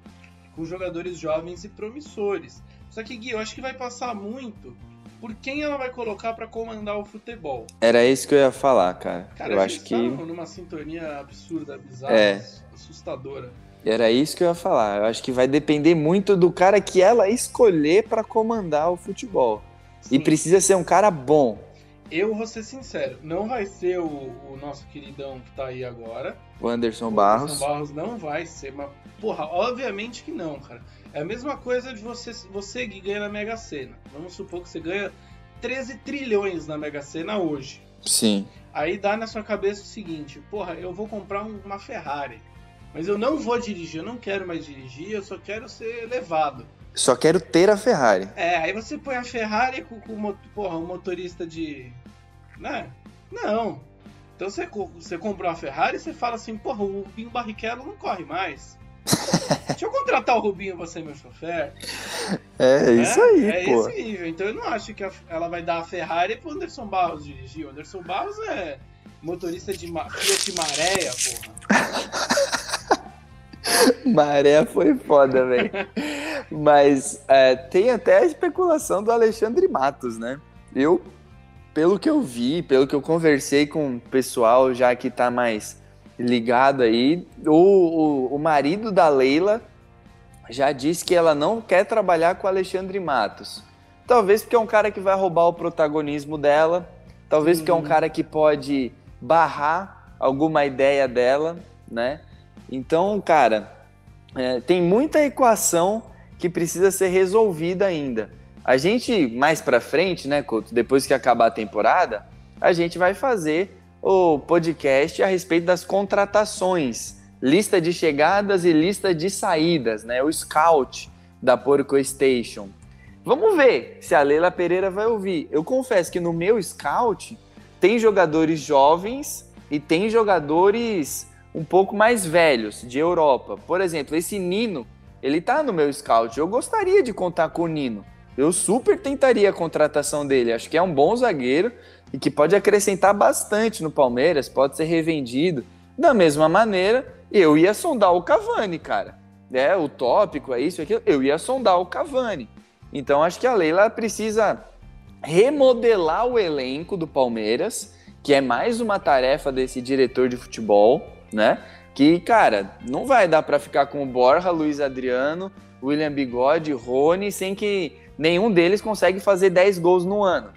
Speaker 3: com jogadores jovens e promissores. Só que, Gui, eu acho que vai passar muito por quem ela vai colocar para comandar o futebol.
Speaker 2: Era isso que eu ia falar, cara.
Speaker 3: Cara,
Speaker 2: eu acho que.
Speaker 3: numa sintonia absurda, bizarra,
Speaker 2: É.
Speaker 3: assustadora.
Speaker 2: Era isso que eu ia falar. Eu acho que vai depender muito do cara que ela escolher pra comandar o futebol. E
Speaker 3: Sim.
Speaker 2: precisa ser um cara bom.
Speaker 3: Eu vou ser sincero, não vai ser o, o nosso queridão que tá aí agora.
Speaker 2: O Anderson
Speaker 3: O
Speaker 2: Barros.
Speaker 3: Anderson Barros não vai ser, mas, porra, obviamente que não, cara. É a mesma coisa de você, você que ganha na Mega Sena. Vamos supor que você ganha 13 trilhões na Mega Sena hoje.
Speaker 2: Sim.
Speaker 3: Aí dá na sua cabeça o seguinte: porra, eu vou comprar um- uma Ferrari. Mas eu não vou dirigir, eu não quero mais dirigir, eu só quero ser levado.
Speaker 2: Só quero ter a Ferrari.
Speaker 3: É, aí você põe a Ferrari com, com o porra, um motorista de. Né? Não. Então você, você comprou a Ferrari e você fala assim, porra, o Rubinho Barrichello não corre mais. Deixa eu contratar o Rubinho pra ser meu chofer.
Speaker 2: É,
Speaker 3: né?
Speaker 2: isso aí,
Speaker 3: é
Speaker 2: pô.
Speaker 3: esse nível. Então eu não acho que ela vai dar a Ferrari pro Anderson Barros dirigir. O Anderson Barros é motorista de ma- Fiat Maréia, porra.
Speaker 2: Maré foi foda, velho. Mas é, tem até a especulação do Alexandre Matos, né? Eu, pelo que eu vi, pelo que eu conversei com o pessoal já que tá mais ligado aí, o, o, o marido da Leila já disse que ela não quer trabalhar com o Alexandre Matos. Talvez porque é um cara que vai roubar o protagonismo dela, talvez porque é um
Speaker 3: Uhum.
Speaker 2: cara que pode barrar alguma ideia dela, né? Então, cara, é, tem muita equação que precisa ser resolvida ainda. A gente, mais pra frente, né, Couto, depois que acabar a temporada, a gente vai fazer o podcast a respeito das contratações, lista de chegadas e lista de saídas, né, o scout da Porco Station. Vamos ver se a Leila Pereira vai ouvir. Eu confesso que no meu scout tem jogadores jovens e tem jogadores um pouco mais velhos de Europa. Por exemplo, esse Nino, ele tá no meu scout. Eu gostaria de contar com o Nino. Eu super tentaria a contratação dele. Acho que é um bom zagueiro e que pode acrescentar bastante no Palmeiras, pode ser revendido. Da mesma maneira, eu ia sondar o Cavani, cara. É, o tópico é isso, é aquilo. Eu ia sondar o Cavani. Então acho que a Leila precisa remodelar o elenco do Palmeiras, que é mais uma tarefa desse diretor de futebol, né? Que, cara, não vai dar para ficar com o Borja, Luiz Adriano, William Bigode, Rony, sem que nenhum deles consegue fazer 10 gols no ano.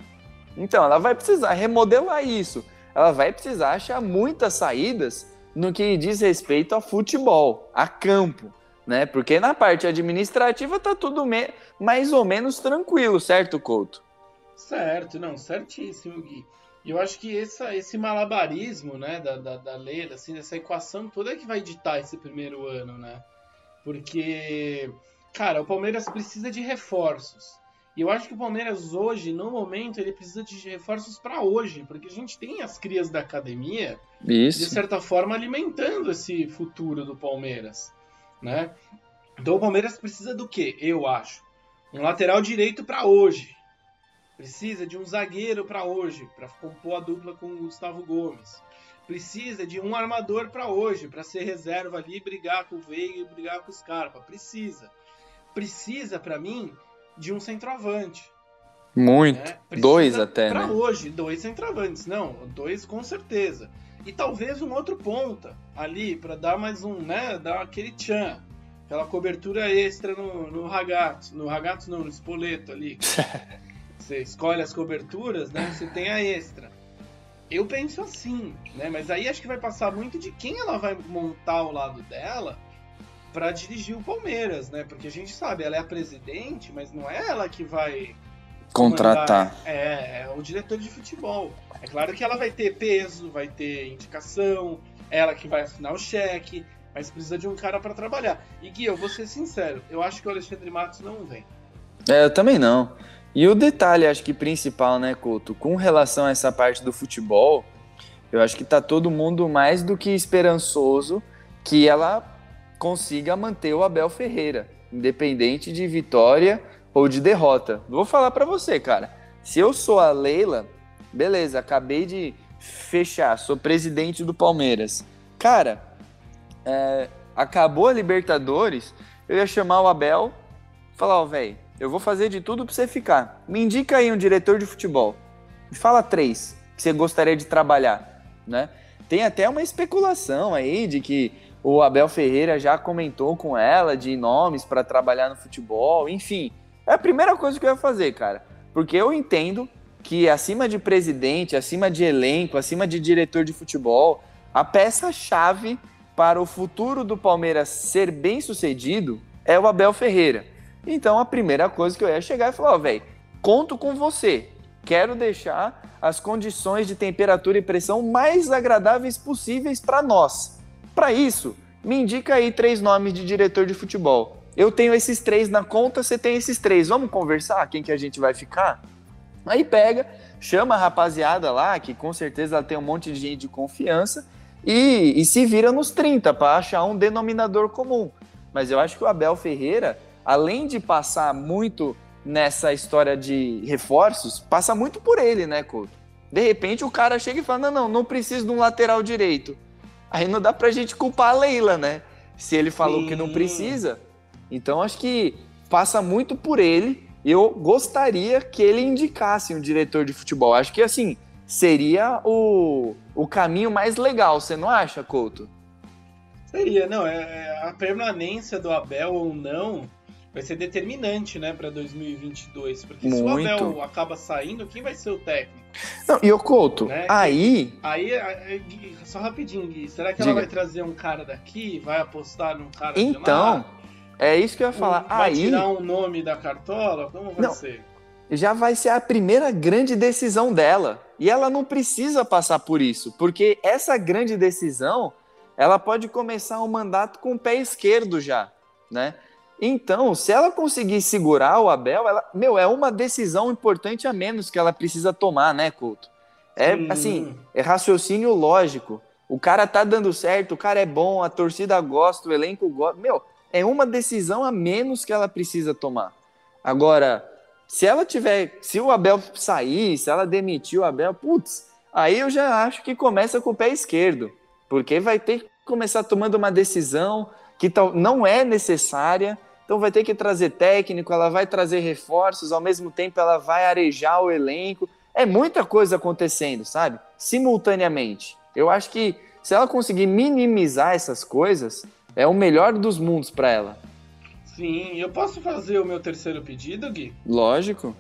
Speaker 2: Então, ela vai precisar remodelar isso. Ela vai precisar achar muitas saídas no que diz respeito a futebol, a campo, né? Porque na parte administrativa tá tudo mais ou menos tranquilo, certo, Couto?
Speaker 3: Certo, não, certíssimo, Gui. E eu acho que essa, esse malabarismo, né, da, da, da Leila, assim, essa equação toda é que vai ditar esse primeiro ano, né? Porque, cara, o Palmeiras precisa de reforços. E eu acho que o Palmeiras hoje, no momento, ele precisa de reforços para hoje, porque a gente tem as crias da academia, de
Speaker 2: Isso.
Speaker 3: certa forma, alimentando esse futuro do Palmeiras, né? Então o Palmeiras precisa do quê? Eu acho. Um lateral direito para hoje. Precisa de um zagueiro para hoje, para compor a dupla com o Gustavo Gomes. Precisa de um armador para hoje, para ser reserva ali, brigar com o Veiga e brigar com o Scarpa. Precisa. Precisa, para mim, de um centroavante.
Speaker 2: Muito.
Speaker 3: né?
Speaker 2: Dois até,
Speaker 3: Pra
Speaker 2: né?
Speaker 3: hoje, dois centroavantes. Não, dois com certeza. E talvez um outro ponta ali, para dar mais um, né? Dar aquele tchan. aquela cobertura extra no, no ragazzo, no ragazzo não, no espoleto ali. você escolhe as coberturas, né? Você tem a extra. Eu penso assim, né? Mas aí acho que vai passar muito de quem ela vai montar ao lado dela para dirigir o Palmeiras, né? Porque a gente sabe, ela é a presidente, mas não é ela que vai
Speaker 2: contratar.
Speaker 3: É, é o diretor de futebol. É claro que ela vai ter peso, vai ter indicação, ela que vai assinar o cheque, mas precisa de um cara para trabalhar. E Gui, eu vou ser sincero, eu acho que o Alexandre Matos não vem.
Speaker 2: É, eu também não. E o detalhe, acho que principal, né, Couto, com relação a essa parte do futebol, eu acho que tá todo mundo mais do que esperançoso que ela consiga manter o Abel Ferreira, independente de vitória ou de derrota. Vou falar para você, cara. Se eu sou a Leila, beleza, acabei de fechar, sou presidente do Palmeiras. Cara, é, acabou a Libertadores, eu ia chamar o Abel, falar, ó, oh, velho, eu vou fazer de tudo para você ficar. Me indica aí um diretor de futebol. Me fala três que você gostaria de trabalhar, né? Tem até uma especulação aí de que o Abel Ferreira já comentou com ela de nomes para trabalhar no futebol, enfim. É a primeira coisa que eu ia fazer, cara. Porque eu entendo que acima de presidente, acima de elenco, acima de diretor de futebol, a peça-chave para o futuro do Palmeiras ser bem sucedido é o Abel Ferreira. Então a primeira coisa que eu ia chegar e falar, ó, oh, velho, conto com você. Quero deixar as condições de temperatura e pressão mais agradáveis possíveis para nós. Para isso, me indica aí três nomes de diretor de futebol. Eu tenho esses três na conta, você tem esses três. Vamos conversar? Quem que a gente vai ficar? Aí pega, chama a rapaziada lá, que com certeza tem um monte de gente de confiança, e, e se vira nos 30 para achar um denominador comum. Mas eu acho que o Abel Ferreira, além de passar muito nessa história de reforços, passa muito por ele, né, Couto? De repente o cara chega e fala: não, não, não preciso de um lateral direito. Aí não dá pra gente culpar a Leila, né? Se ele falou Sim. que não precisa. Então acho que passa muito por ele. Eu gostaria que ele indicasse um diretor de futebol. Acho que assim seria o, o caminho mais legal, você não acha, Couto?
Speaker 3: Seria, não. É, é a permanência do Abel ou não vai ser determinante, né, para 2022. Porque Muito. se o Abel acaba saindo, quem vai ser o técnico?
Speaker 2: Não, e o Couto, né? aí...
Speaker 3: aí... só rapidinho, Gui, será que Diga. ela vai trazer um cara daqui, vai apostar num cara
Speaker 2: então, é isso que eu ia falar.
Speaker 3: vai
Speaker 2: aí...
Speaker 3: tirar um nome da cartola? Como vai
Speaker 2: não,
Speaker 3: ser?
Speaker 2: Já vai ser a primeira grande decisão dela. E ela não precisa passar por isso, porque essa grande decisão, ela pode começar um mandato com o pé esquerdo já, né? Então, se ela conseguir segurar o Abel, ela, meu, é uma decisão importante a menos que ela precisa tomar, né, Couto? É Sim. assim, é raciocínio lógico. O cara tá dando certo, o cara é bom, a torcida gosta, o elenco gosta. Meu, é uma decisão a menos que ela precisa tomar. Agora, se ela tiver, se o Abel sair, se ela demitir o Abel, putz, aí eu já acho que começa com o pé esquerdo, porque vai ter que começar tomando uma decisão que não é necessária, então vai ter que trazer técnico, ela vai trazer reforços, ao mesmo tempo ela vai arejar o elenco. É muita coisa acontecendo, sabe? Simultaneamente. Eu acho que se ela conseguir minimizar essas coisas, é o melhor dos mundos para ela.
Speaker 3: Sim, eu posso fazer o meu terceiro pedido, Gui?
Speaker 2: Lógico.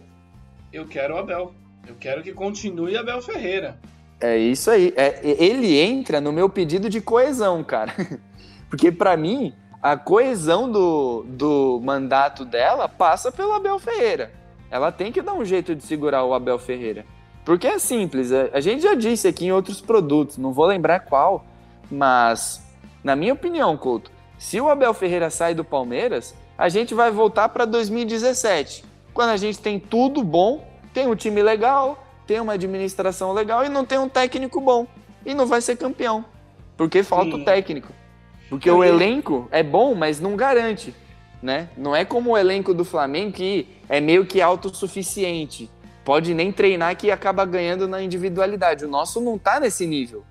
Speaker 3: Eu quero o Abel. Eu quero que continue Abel Ferreira.
Speaker 2: É isso aí. É, ele entra no meu pedido de coesão, cara. Porque para mim, a coesão do, do mandato dela passa pelo Abel Ferreira. Ela tem que dar um jeito de segurar o Abel Ferreira. Porque é simples, é, a gente já disse aqui em outros produtos, não vou lembrar qual, mas, na minha opinião, Couto, se o Abel Ferreira sai do Palmeiras, a gente vai voltar para 2017, quando a gente tem tudo bom, tem um time legal, tem uma administração legal e não tem um técnico bom. E não vai ser campeão, porque falta Sim. o técnico. Porque o elenco é bom, mas não garante, né? Não é como o elenco do Flamengo que é meio que autossuficiente. Pode nem treinar que acaba ganhando na individualidade. O nosso não tá nesse nível.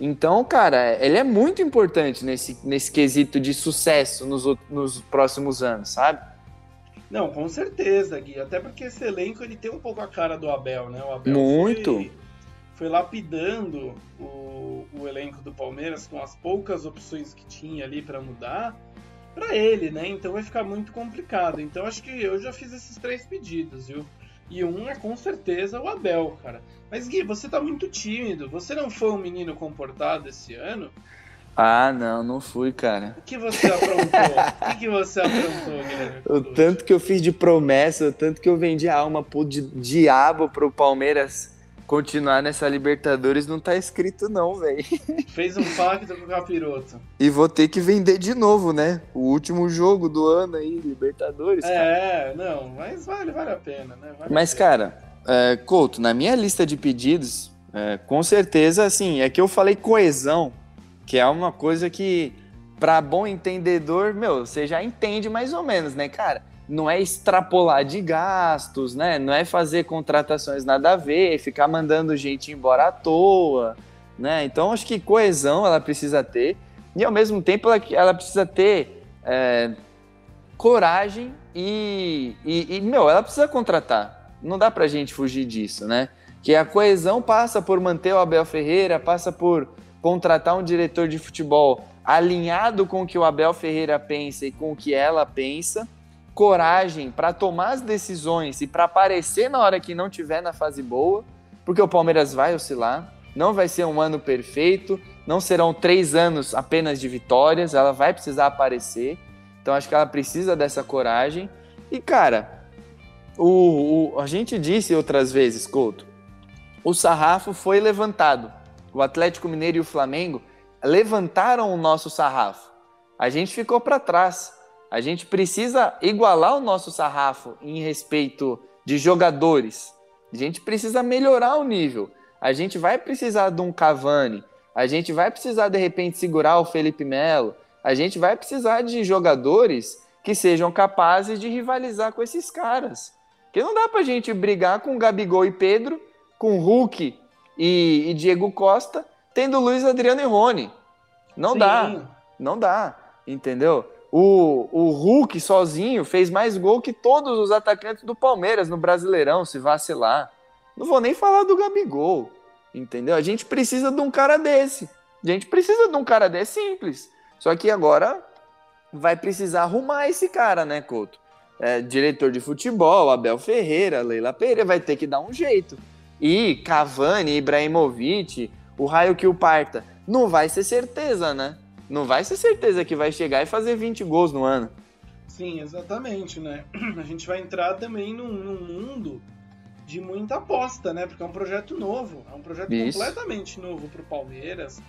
Speaker 2: Então, cara, ele é muito importante nesse, nesse quesito de sucesso nos, nos próximos anos, sabe?
Speaker 3: Não, com certeza, Gui. Até porque esse elenco ele tem um pouco a cara do Abel, né? O Abel
Speaker 2: muito.
Speaker 3: Foi foi lapidando o, o elenco do Palmeiras com as poucas opções que tinha ali para mudar, para ele, né? Então vai ficar muito complicado. Então acho que eu já fiz esses três pedidos, viu? E um é com certeza o Abel, cara. Mas Gui, você tá muito tímido. Você não foi um menino comportado esse ano?
Speaker 2: Ah, não, não fui, cara.
Speaker 3: O que você aprontou? o que, que você aprontou, Guilherme?
Speaker 2: O tanto que eu fiz de promessa, o tanto que eu vendi a alma pro di diabo pro Palmeiras continuar nessa Libertadores não tá escrito não, velho.
Speaker 3: Fez um pacto com o Capiroto.
Speaker 2: E vou ter que vender de novo, né? O último jogo do ano aí, Libertadores.
Speaker 3: É, cara. não, mas vale, vale a pena, né? Vale
Speaker 2: mas, cara, é, Couto, na minha lista de pedidos, é, com certeza, assim, é que eu falei coesão, que é uma coisa que, para bom entendedor, meu, você já entende mais ou menos, né, cara? Não é extrapolar de gastos, né? Não é fazer contratações nada a ver, ficar mandando gente embora à toa, né? Então acho que coesão ela precisa ter e ao mesmo tempo ela, ela precisa ter é, coragem e, e, e, meu, ela precisa contratar. Não dá pra gente fugir disso, né? Que a coesão passa por manter o Abel Ferreira, passa por contratar um diretor de futebol alinhado com o que o Abel Ferreira pensa e com o que ela pensa coragem para tomar as decisões e para aparecer na hora que não tiver na fase boa, porque o Palmeiras vai oscilar, não vai ser um ano perfeito, não serão três anos apenas de vitórias, ela vai precisar aparecer. Então acho que ela precisa dessa coragem. E cara, o, o, a gente disse outras vezes, Couto, o sarrafo foi levantado. O Atlético Mineiro e o Flamengo levantaram o nosso sarrafo. A gente ficou para trás. A gente precisa igualar o nosso sarrafo em respeito de jogadores. A gente precisa melhorar o nível. A gente vai precisar de um Cavani. A gente vai precisar, de repente, segurar o Felipe Melo. A gente vai precisar de jogadores que sejam capazes de rivalizar com esses caras. Porque não dá pra gente brigar com Gabigol e Pedro, com Hulk e, e Diego Costa, tendo Luiz Adriano e Rony. Não Sim. dá. Não dá. Entendeu? O, o Hulk sozinho fez mais gol que todos os atacantes do Palmeiras no Brasileirão, se vacilar. Não vou nem falar do Gabigol, entendeu? A gente precisa de um cara desse. A gente precisa de um cara desse simples. Só que agora vai precisar arrumar esse cara, né, Couto? É, diretor de futebol, Abel Ferreira, Leila Pereira, vai ter que dar um jeito. E Cavani, Ibrahimovic, o raio que o parta. Não vai ser certeza, né? Não vai ser certeza que vai chegar e fazer 20 gols no ano.
Speaker 3: Sim, exatamente, né? A gente vai entrar também num, num mundo de muita aposta, né? Porque é um projeto novo, é um projeto Isso. completamente novo para o Palmeiras,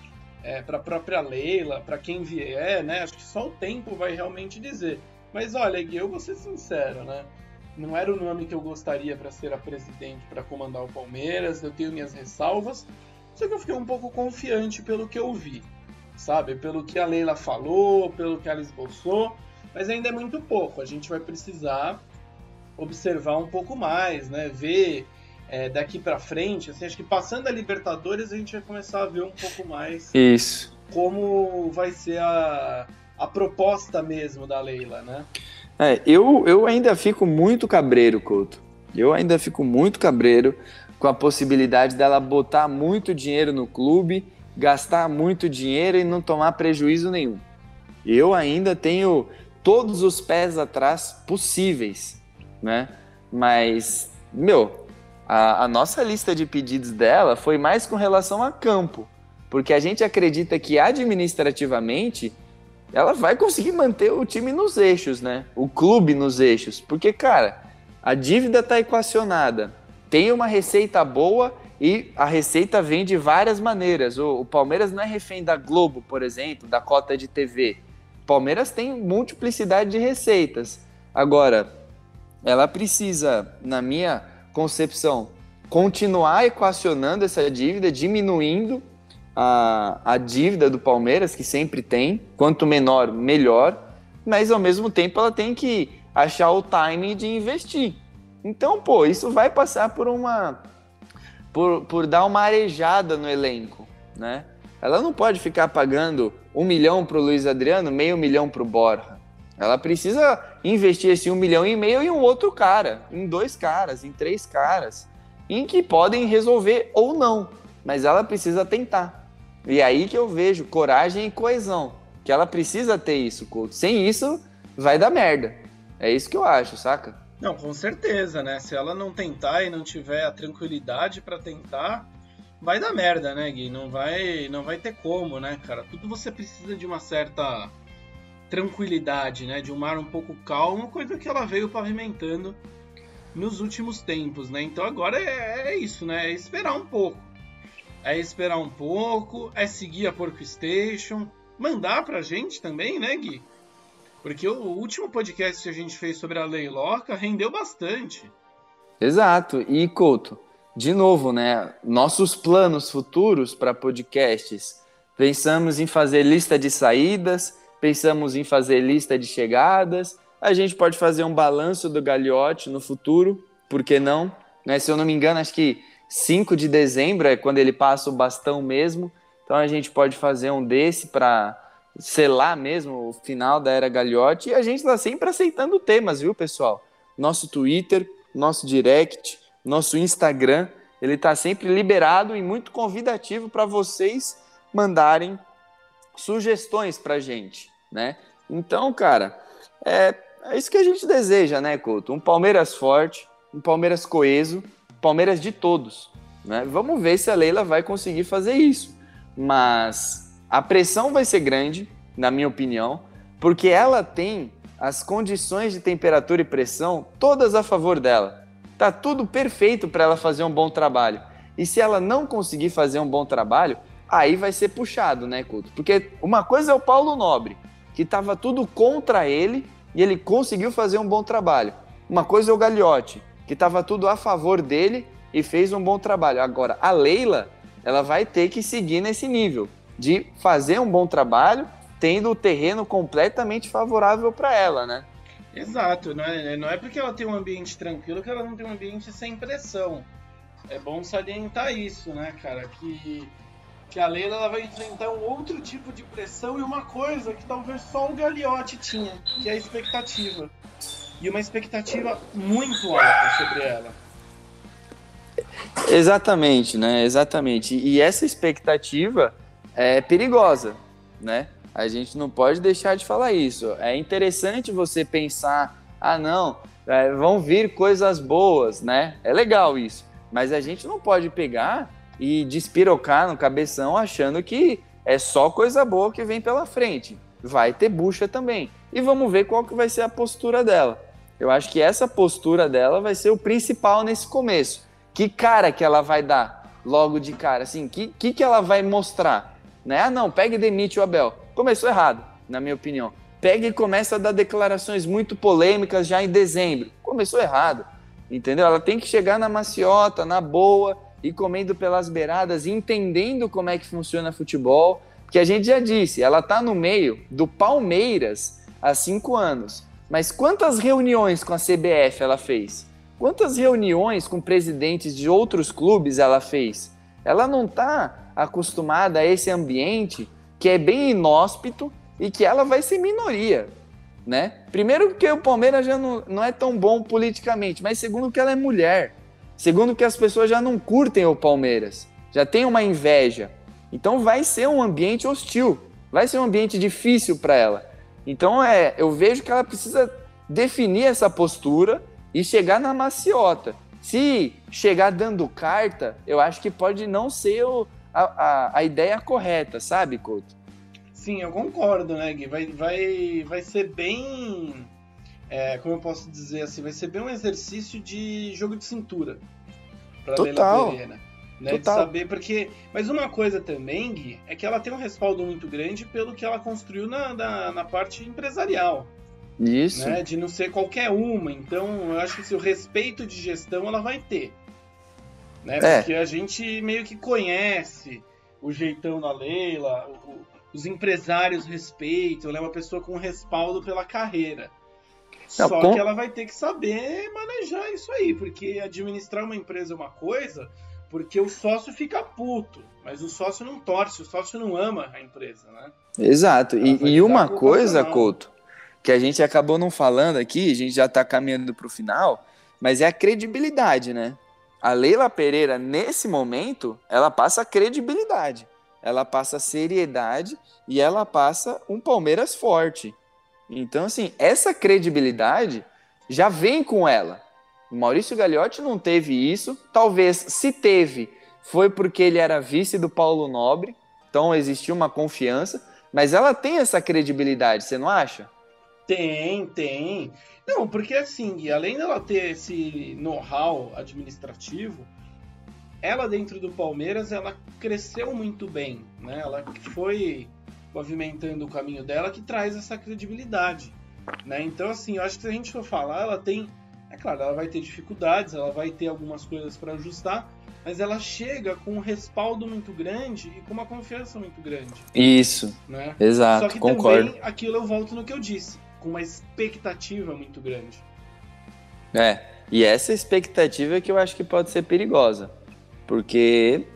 Speaker 3: é, para a própria Leila, para quem vier, né? Acho que só o tempo vai realmente dizer. Mas olha, Gui, eu vou ser sincero, né? Não era o nome que eu gostaria para ser a presidente, para comandar o Palmeiras. Eu tenho minhas ressalvas, só que eu fiquei um pouco confiante pelo que eu vi sabe? Pelo que a Leila falou, pelo que ela esboçou, mas ainda é muito pouco. A gente vai precisar observar um pouco mais, né? Ver é, daqui para frente, assim, acho que passando a Libertadores a gente vai começar a ver um pouco mais
Speaker 2: isso
Speaker 3: como vai ser a, a proposta mesmo da Leila, né?
Speaker 2: É, eu, eu ainda fico muito cabreiro, Couto. Eu ainda fico muito cabreiro com a possibilidade dela botar muito dinheiro no clube gastar muito dinheiro e não tomar prejuízo nenhum. Eu ainda tenho todos os pés atrás possíveis, né? Mas, meu, a, a, nossa lista de pedidos dela foi mais com relação a campo, porque a gente acredita que administrativamente ela vai conseguir manter o time nos eixos, né? O clube nos eixos, porque, cara, a dívida está equacionada, tem uma receita boa e a receita vem de várias maneiras. O, o, Palmeiras não é refém da Globo, por exemplo, da cota de TV. Palmeiras tem multiplicidade de receitas. Agora, ela precisa, na minha concepção, continuar equacionando essa dívida, diminuindo a, a dívida do Palmeiras, que sempre tem. Quanto menor, melhor. Mas, ao mesmo tempo, ela tem que achar o timing de investir. Então, pô, isso vai passar por uma por, por dar uma arejada no elenco, né? Ela não pode ficar pagando um milhão para o Luiz Adriano, meio milhão para o Borja. Ela precisa investir esse um milhão e meio em um outro cara, em dois caras, em três caras, em que podem resolver ou não, mas ela precisa tentar. E é aí que eu vejo coragem e coesão, que ela precisa ter isso, Couto. Sem isso, vai dar merda. É isso que eu acho, saca?
Speaker 3: Não, com certeza, né? Se ela não tentar e não tiver a tranquilidade para tentar, vai dar merda, né, Gui? Não vai, não vai ter como, né, cara? Tudo você precisa de uma certa tranquilidade, né? De um mar um pouco calmo, coisa que ela veio pavimentando nos últimos tempos, né? Então agora é, é isso, né? É esperar um pouco. É esperar um pouco, é seguir a Porco Station, mandar pra gente também, né, Gui? Porque o último podcast que a gente fez sobre a Leiloca rendeu bastante.
Speaker 2: Exato. E, Couto, de novo, né? Nossos planos futuros para podcasts. Pensamos em fazer lista de saídas, pensamos em fazer lista de chegadas. A gente pode fazer um balanço do Gagliotti no futuro, por que não? Né? Se eu não me engano, acho que 5 de dezembro é quando ele passa o bastão mesmo. Então a gente pode fazer um desse para selar mesmo o final da era Gagliotti. E a gente está sempre aceitando temas, viu, pessoal? Nosso Twitter, nosso direct, nosso Instagram, ele está sempre liberado e muito convidativo para vocês mandarem sugestões para gente, né? Então, cara, é, é isso que a gente deseja, né, Couto? Um Palmeiras forte, um Palmeiras coeso, Palmeiras de todos, né? Vamos ver se a Leila vai conseguir fazer isso. Mas a pressão vai ser grande, na minha opinião, porque ela tem as condições de temperatura e pressão todas a favor dela. Tá tudo perfeito para ela fazer um bom trabalho. E se ela não conseguir fazer um bom trabalho, aí vai ser puxado, né, Couto? Porque uma coisa é o Paulo Nobre, que estava tudo contra ele e ele conseguiu fazer um bom trabalho. Uma coisa é o Gagliotti, que estava tudo a favor dele e fez um bom trabalho. Agora, a Leila, ela vai ter que seguir nesse nível de fazer um bom trabalho, tendo o terreno completamente favorável para ela, né?
Speaker 3: Exato, não é, não é porque ela tem um ambiente tranquilo que ela não tem um ambiente sem pressão. É bom salientar isso, né, cara? Que, que a Leila ela vai enfrentar um outro tipo de pressão e uma coisa que talvez só o Gagliotti tinha, que é a expectativa. E uma expectativa muito alta sobre ela.
Speaker 2: Exatamente, né? Exatamente. E essa expectativa é perigosa, né? A gente não pode deixar de falar isso. É interessante você pensar, ah, não, é, vão vir coisas boas, né? É legal isso. Mas a gente não pode pegar e despirocar no cabeção achando que é só coisa boa que vem pela frente. Vai ter bucha também. E vamos ver qual que vai ser a postura dela. Eu acho que essa postura dela vai ser o principal nesse começo. Que cara que ela vai dar logo de cara? Assim, que, que, que ela vai mostrar? Né? Ah, não, pega e demite o Abel. Começou errado, na minha opinião. Pega e começa a dar declarações muito polêmicas já em dezembro. Começou errado, entendeu? Ela tem que chegar na maciota, na boa, e comendo pelas beiradas, entendendo como é que funciona futebol. Que a gente já disse, ela está no meio do Palmeiras há cinco anos. Mas quantas reuniões com a CBF ela fez? Quantas reuniões com presidentes de outros clubes ela fez? Ela não está acostumada a esse ambiente que é bem inóspito e que ela vai ser minoria, né? Primeiro porque o Palmeiras já não, não é tão bom politicamente, mas segundo que ela é mulher, segundo que as pessoas já não curtem o Palmeiras, já tem uma inveja. Então vai ser um ambiente hostil, vai ser um ambiente difícil para ela. Então é, eu vejo que ela precisa definir essa postura e chegar na maciota. Se chegar dando carta, eu acho que pode não ser o, a, a, a ideia correta, sabe, Couto?
Speaker 3: Sim, eu concordo, né, Gui? Vai, vai, vai ser bem. É, como eu posso dizer assim? Vai ser bem um exercício de jogo de cintura.
Speaker 2: Pra Total.
Speaker 3: Pereira. Né, Total. De saber, porque. Mas uma coisa também, Gui, é que ela tem um respaldo muito grande pelo que ela construiu na, na, na parte empresarial.
Speaker 2: Isso.
Speaker 3: Né, de não ser qualquer uma. Então, eu acho que se o respeito de gestão ela vai ter. Né? É. Porque a gente meio que conhece o jeitão da Leila, o, os empresários respeitam, ela é uma pessoa com respaldo pela carreira. Não, Só com... que ela vai ter que saber manejar isso aí, porque administrar uma empresa é uma coisa, porque o sócio fica puto, mas o sócio não torce, o sócio não ama a empresa, né?
Speaker 2: Exato. E, e uma coisa, Couto, que a gente acabou não falando aqui, a gente já está caminhando para o final, mas é a credibilidade, né? A Leila Pereira, nesse momento, ela passa credibilidade. ela passa seriedade e ela passa um Palmeiras forte. Então, assim, essa credibilidade já vem com ela. O Maurício Gagliotti não teve isso. Talvez, se teve, foi porque ele era vice do Paulo Nobre. Então, existia uma confiança. Mas ela tem essa credibilidade, você não acha?
Speaker 3: Tem, tem. Não, porque assim, além dela ter esse know-how administrativo, ela dentro do Palmeiras, ela cresceu muito bem, né? Ela foi pavimentando o caminho dela que traz essa credibilidade, né? Então, assim, eu acho que se a gente for falar, ela tem, é claro, ela vai ter dificuldades, ela vai ter algumas coisas para ajustar, mas ela chega com um respaldo muito grande e com uma confiança muito grande.
Speaker 2: Isso.
Speaker 3: Né?
Speaker 2: Exato,
Speaker 3: Só que
Speaker 2: concordo.
Speaker 3: também aquilo eu volto no que eu disse, com uma expectativa muito grande.
Speaker 2: É, e essa expectativa é que eu acho que pode ser perigosa. Porque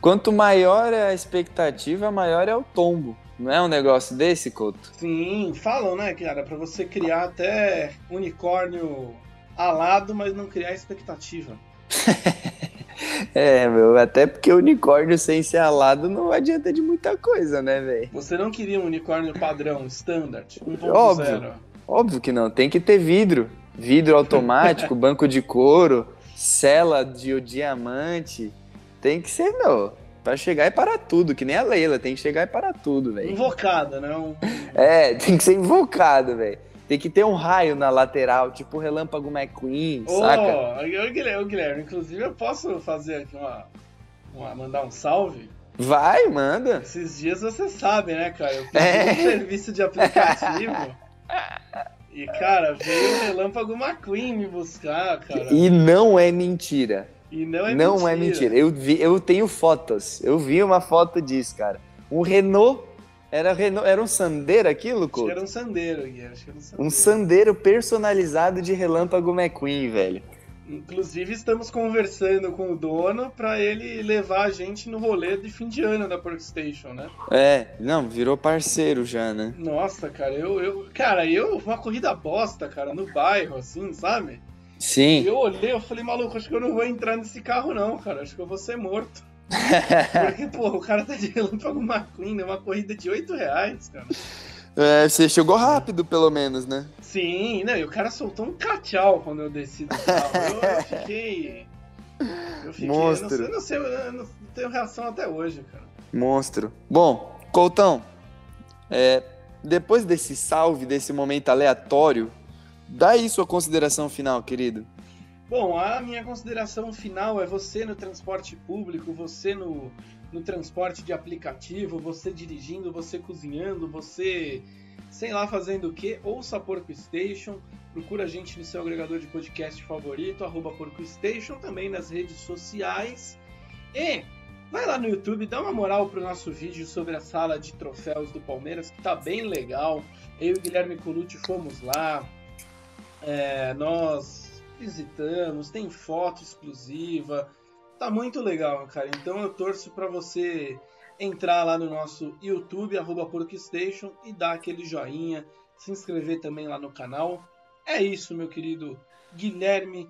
Speaker 2: quanto maior é a expectativa, maior é o tombo. Não é um negócio desse, Couto?
Speaker 3: Sim, falam, né, cara, para você criar até unicórnio alado, mas não criar expectativa.
Speaker 2: é, meu, até porque unicórnio sem ser alado não adianta de muita coisa, né, velho?
Speaker 3: Você não queria um unicórnio padrão, standard, 1.0?
Speaker 2: Óbvio, óbvio que não, tem que ter vidro. Vidro automático, banco de couro, cela de diamante. Tem que ser, meu, pra chegar e parar tudo, que nem a Leila, tem que chegar e parar tudo, velho.
Speaker 3: Invocada? Um...
Speaker 2: É, tem que ser invocado, velho. Tem que ter um raio na lateral, tipo o Relâmpago McQueen,
Speaker 3: oh,
Speaker 2: saca?
Speaker 3: Ô, Guilherme, Guilherme, inclusive eu posso fazer aqui uma, uma, mandar um salve?
Speaker 2: Vai, manda.
Speaker 3: Esses dias você sabe, né, cara? Eu fiz é. um serviço de aplicativo. e, cara, veio o Relâmpago McQueen me buscar, cara.
Speaker 2: E não é mentira.
Speaker 3: E não é
Speaker 2: não
Speaker 3: mentira.
Speaker 2: é mentira. Eu, vi, eu tenho fotos. Eu vi uma foto disso, cara. Um Renault era, Renault, era um Sandeiro aquilo, Couto?
Speaker 3: Era um Sandeiro, Gui. Acho que era um Sandeiro.
Speaker 2: Um Sandeiro personalizado de Relâmpago McQueen, velho.
Speaker 3: Inclusive, estamos conversando com o dono para ele levar a gente no rolê de fim de ano da Porkstation, né?
Speaker 2: É, não, virou parceiro já, né?
Speaker 3: Nossa, cara, eu, eu. Cara, eu. Uma corrida bosta, cara, no bairro, assim, sabe?
Speaker 2: Sim.
Speaker 3: Eu olhei, eu falei, maluco, acho que eu não vou entrar nesse carro, não, cara. Acho que eu vou ser morto. Porque, pô, o cara tá de relâmpago McQueen, né? Uma corrida de 8 reais, cara.
Speaker 2: É, você chegou rápido, pelo menos, né?
Speaker 3: Sim, né? E o cara soltou um cachau quando eu desci do carro. Eu, fiquei. Eu fiquei.
Speaker 2: Monstro.
Speaker 3: Eu não, sei, eu não sei, eu não tenho reação até hoje, cara.
Speaker 2: Monstro. Bom, Coutão, é, depois desse salve, desse momento aleatório, dá aí sua consideração final, querido.
Speaker 3: Bom, a minha consideração final é você no transporte público, você no, no transporte de aplicativo, você dirigindo, você cozinhando, você sei lá fazendo o que, ouça Porco Station, procura a gente no seu agregador de podcast favorito, arroba Porco Station, também nas redes sociais. E vai lá no YouTube, dá uma moral pro nosso vídeo sobre a sala de troféus do Palmeiras, que tá bem legal. Eu e o Guilherme Colucci fomos lá. É, nós visitamos, tem foto exclusiva. Tá muito legal, cara. Então eu torço para você entrar lá no nosso YouTube, arroba Porkstation, e dar aquele joinha, se inscrever também lá no canal. É isso, meu querido Guilherme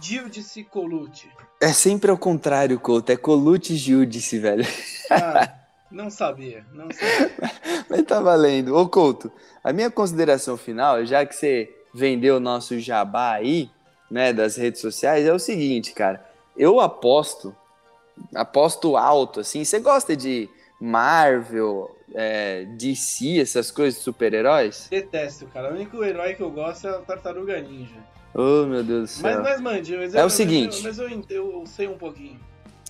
Speaker 3: Gildice Colucci.
Speaker 2: É sempre ao contrário, Couto. É Colucci Gildice, velho.
Speaker 3: Ah, não sabia, não sabia.
Speaker 2: Mas tá valendo. Ô, Couto, a minha consideração final, já que você vendeu o nosso jabá aí, né, das redes sociais, é o seguinte, cara. Eu aposto, aposto alto, assim. Você gosta de Marvel, é, DC, essas coisas de super-heróis?
Speaker 3: Detesto, cara. O único herói que eu gosto é a Tartaruga Ninja.
Speaker 2: Oh, meu Deus do céu.
Speaker 3: Mas, mas mande, mas
Speaker 2: É
Speaker 3: eu,
Speaker 2: o seguinte.
Speaker 3: Mas, eu, mas eu, eu sei um pouquinho.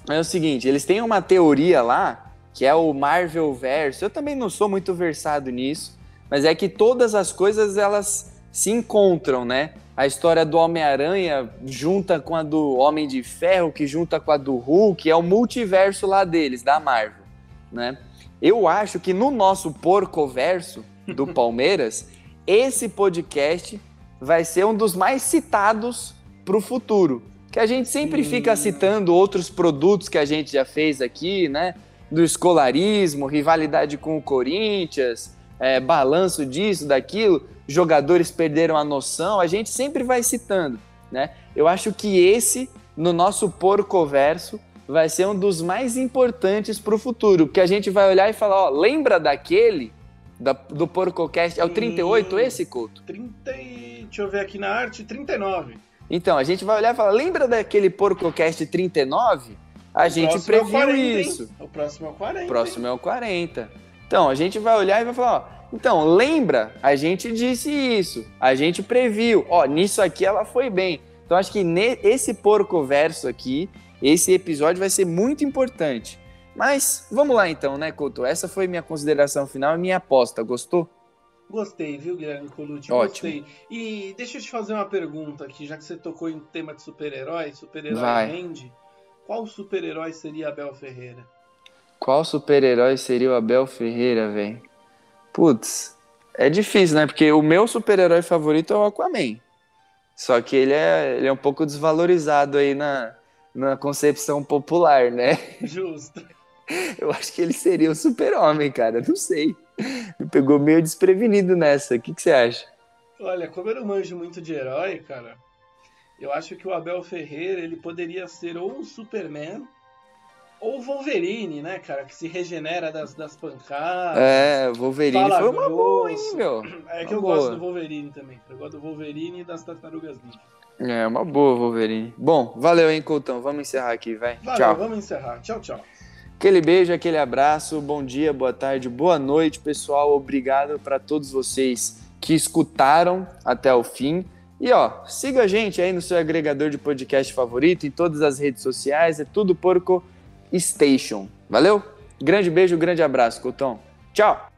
Speaker 2: É o seguinte, eles têm uma teoria lá, que é o Marvel Verso. Eu também não sou muito versado nisso, mas é que todas as coisas elas se encontram, né? A história do Homem-Aranha junta com a do Homem de Ferro, que junta com a do Hulk, é o multiverso lá deles, da Marvel, né? Eu acho que no nosso porcoverso do Palmeiras, esse podcast vai ser um dos mais citados para o futuro. Que a gente sempre fica citando outros produtos que a gente já fez aqui, né? Do escolarismo, rivalidade com o Corinthians, é, balanço disso, daquilo, jogadores perderam a noção, a gente sempre vai citando, né? Eu acho que esse, no nosso porcoverso, vai ser um dos mais importantes para o futuro, porque a gente vai olhar e falar, ó, lembra daquele da, do PorcoCast? É o 38 esse, Couto?
Speaker 3: 30 e... Deixa eu ver aqui na arte, 39.
Speaker 2: Então, a gente vai olhar e falar, lembra daquele PorcoCast 39? A
Speaker 3: O
Speaker 2: gente
Speaker 3: próximo é o
Speaker 2: previu
Speaker 3: 40, hein?
Speaker 2: isso.
Speaker 3: O próximo é o 40.
Speaker 2: O próximo é o 40. Então, a gente vai olhar e vai falar, ó, então, lembra? A gente disse isso. A gente previu. Ó, nisso aqui ela foi bem. Então, acho que nesse porco verso aqui, esse episódio vai ser muito importante. Mas vamos lá então, né, Couto? Essa foi minha consideração final e minha aposta. Gostou?
Speaker 3: Gostei, viu, Guilherme Colucci?
Speaker 2: Ótimo.
Speaker 3: Gostei. E deixa eu te fazer uma pergunta aqui, já que você tocou em tema de super-herói, super-herói rende. Qual super-herói seria Abel Ferreira?
Speaker 2: Qual super-herói seria o Abel Ferreira, velho? Putz, é difícil, né? Porque o meu super-herói favorito é o Aquaman. Só que ele é, ele é um pouco desvalorizado aí na, na concepção popular, né?
Speaker 3: Justo.
Speaker 2: Eu acho que ele seria o super-homem, cara. Não sei. Me pegou meio desprevenido nessa. O que, que você acha?
Speaker 3: Olha, como eu não manjo muito de herói, cara, eu acho que o Abel Ferreira ele poderia ser ou um Superman ou o Wolverine, né, cara, que se regenera das, das pancadas.
Speaker 2: É, Wolverine foi uma boa, hein, meu?
Speaker 3: É que
Speaker 2: Uma
Speaker 3: eu
Speaker 2: boa.
Speaker 3: gosto do Wolverine também. Eu gosto do Wolverine e das tartarugas ninja.
Speaker 2: É, uma boa, Wolverine. Bom, valeu, hein, Coutão. Vamos encerrar aqui, vai.
Speaker 3: Valeu,
Speaker 2: Tchau.
Speaker 3: vamos encerrar. Tchau, tchau.
Speaker 2: Aquele beijo, aquele abraço, bom dia, boa tarde, boa noite, pessoal. Obrigado para todos vocês que escutaram até o fim. E ó, siga a gente aí no seu agregador de podcast favorito, em todas as redes sociais, é tudo Porco Station. Valeu? Grande beijo, grande abraço, Coutão. Tchau!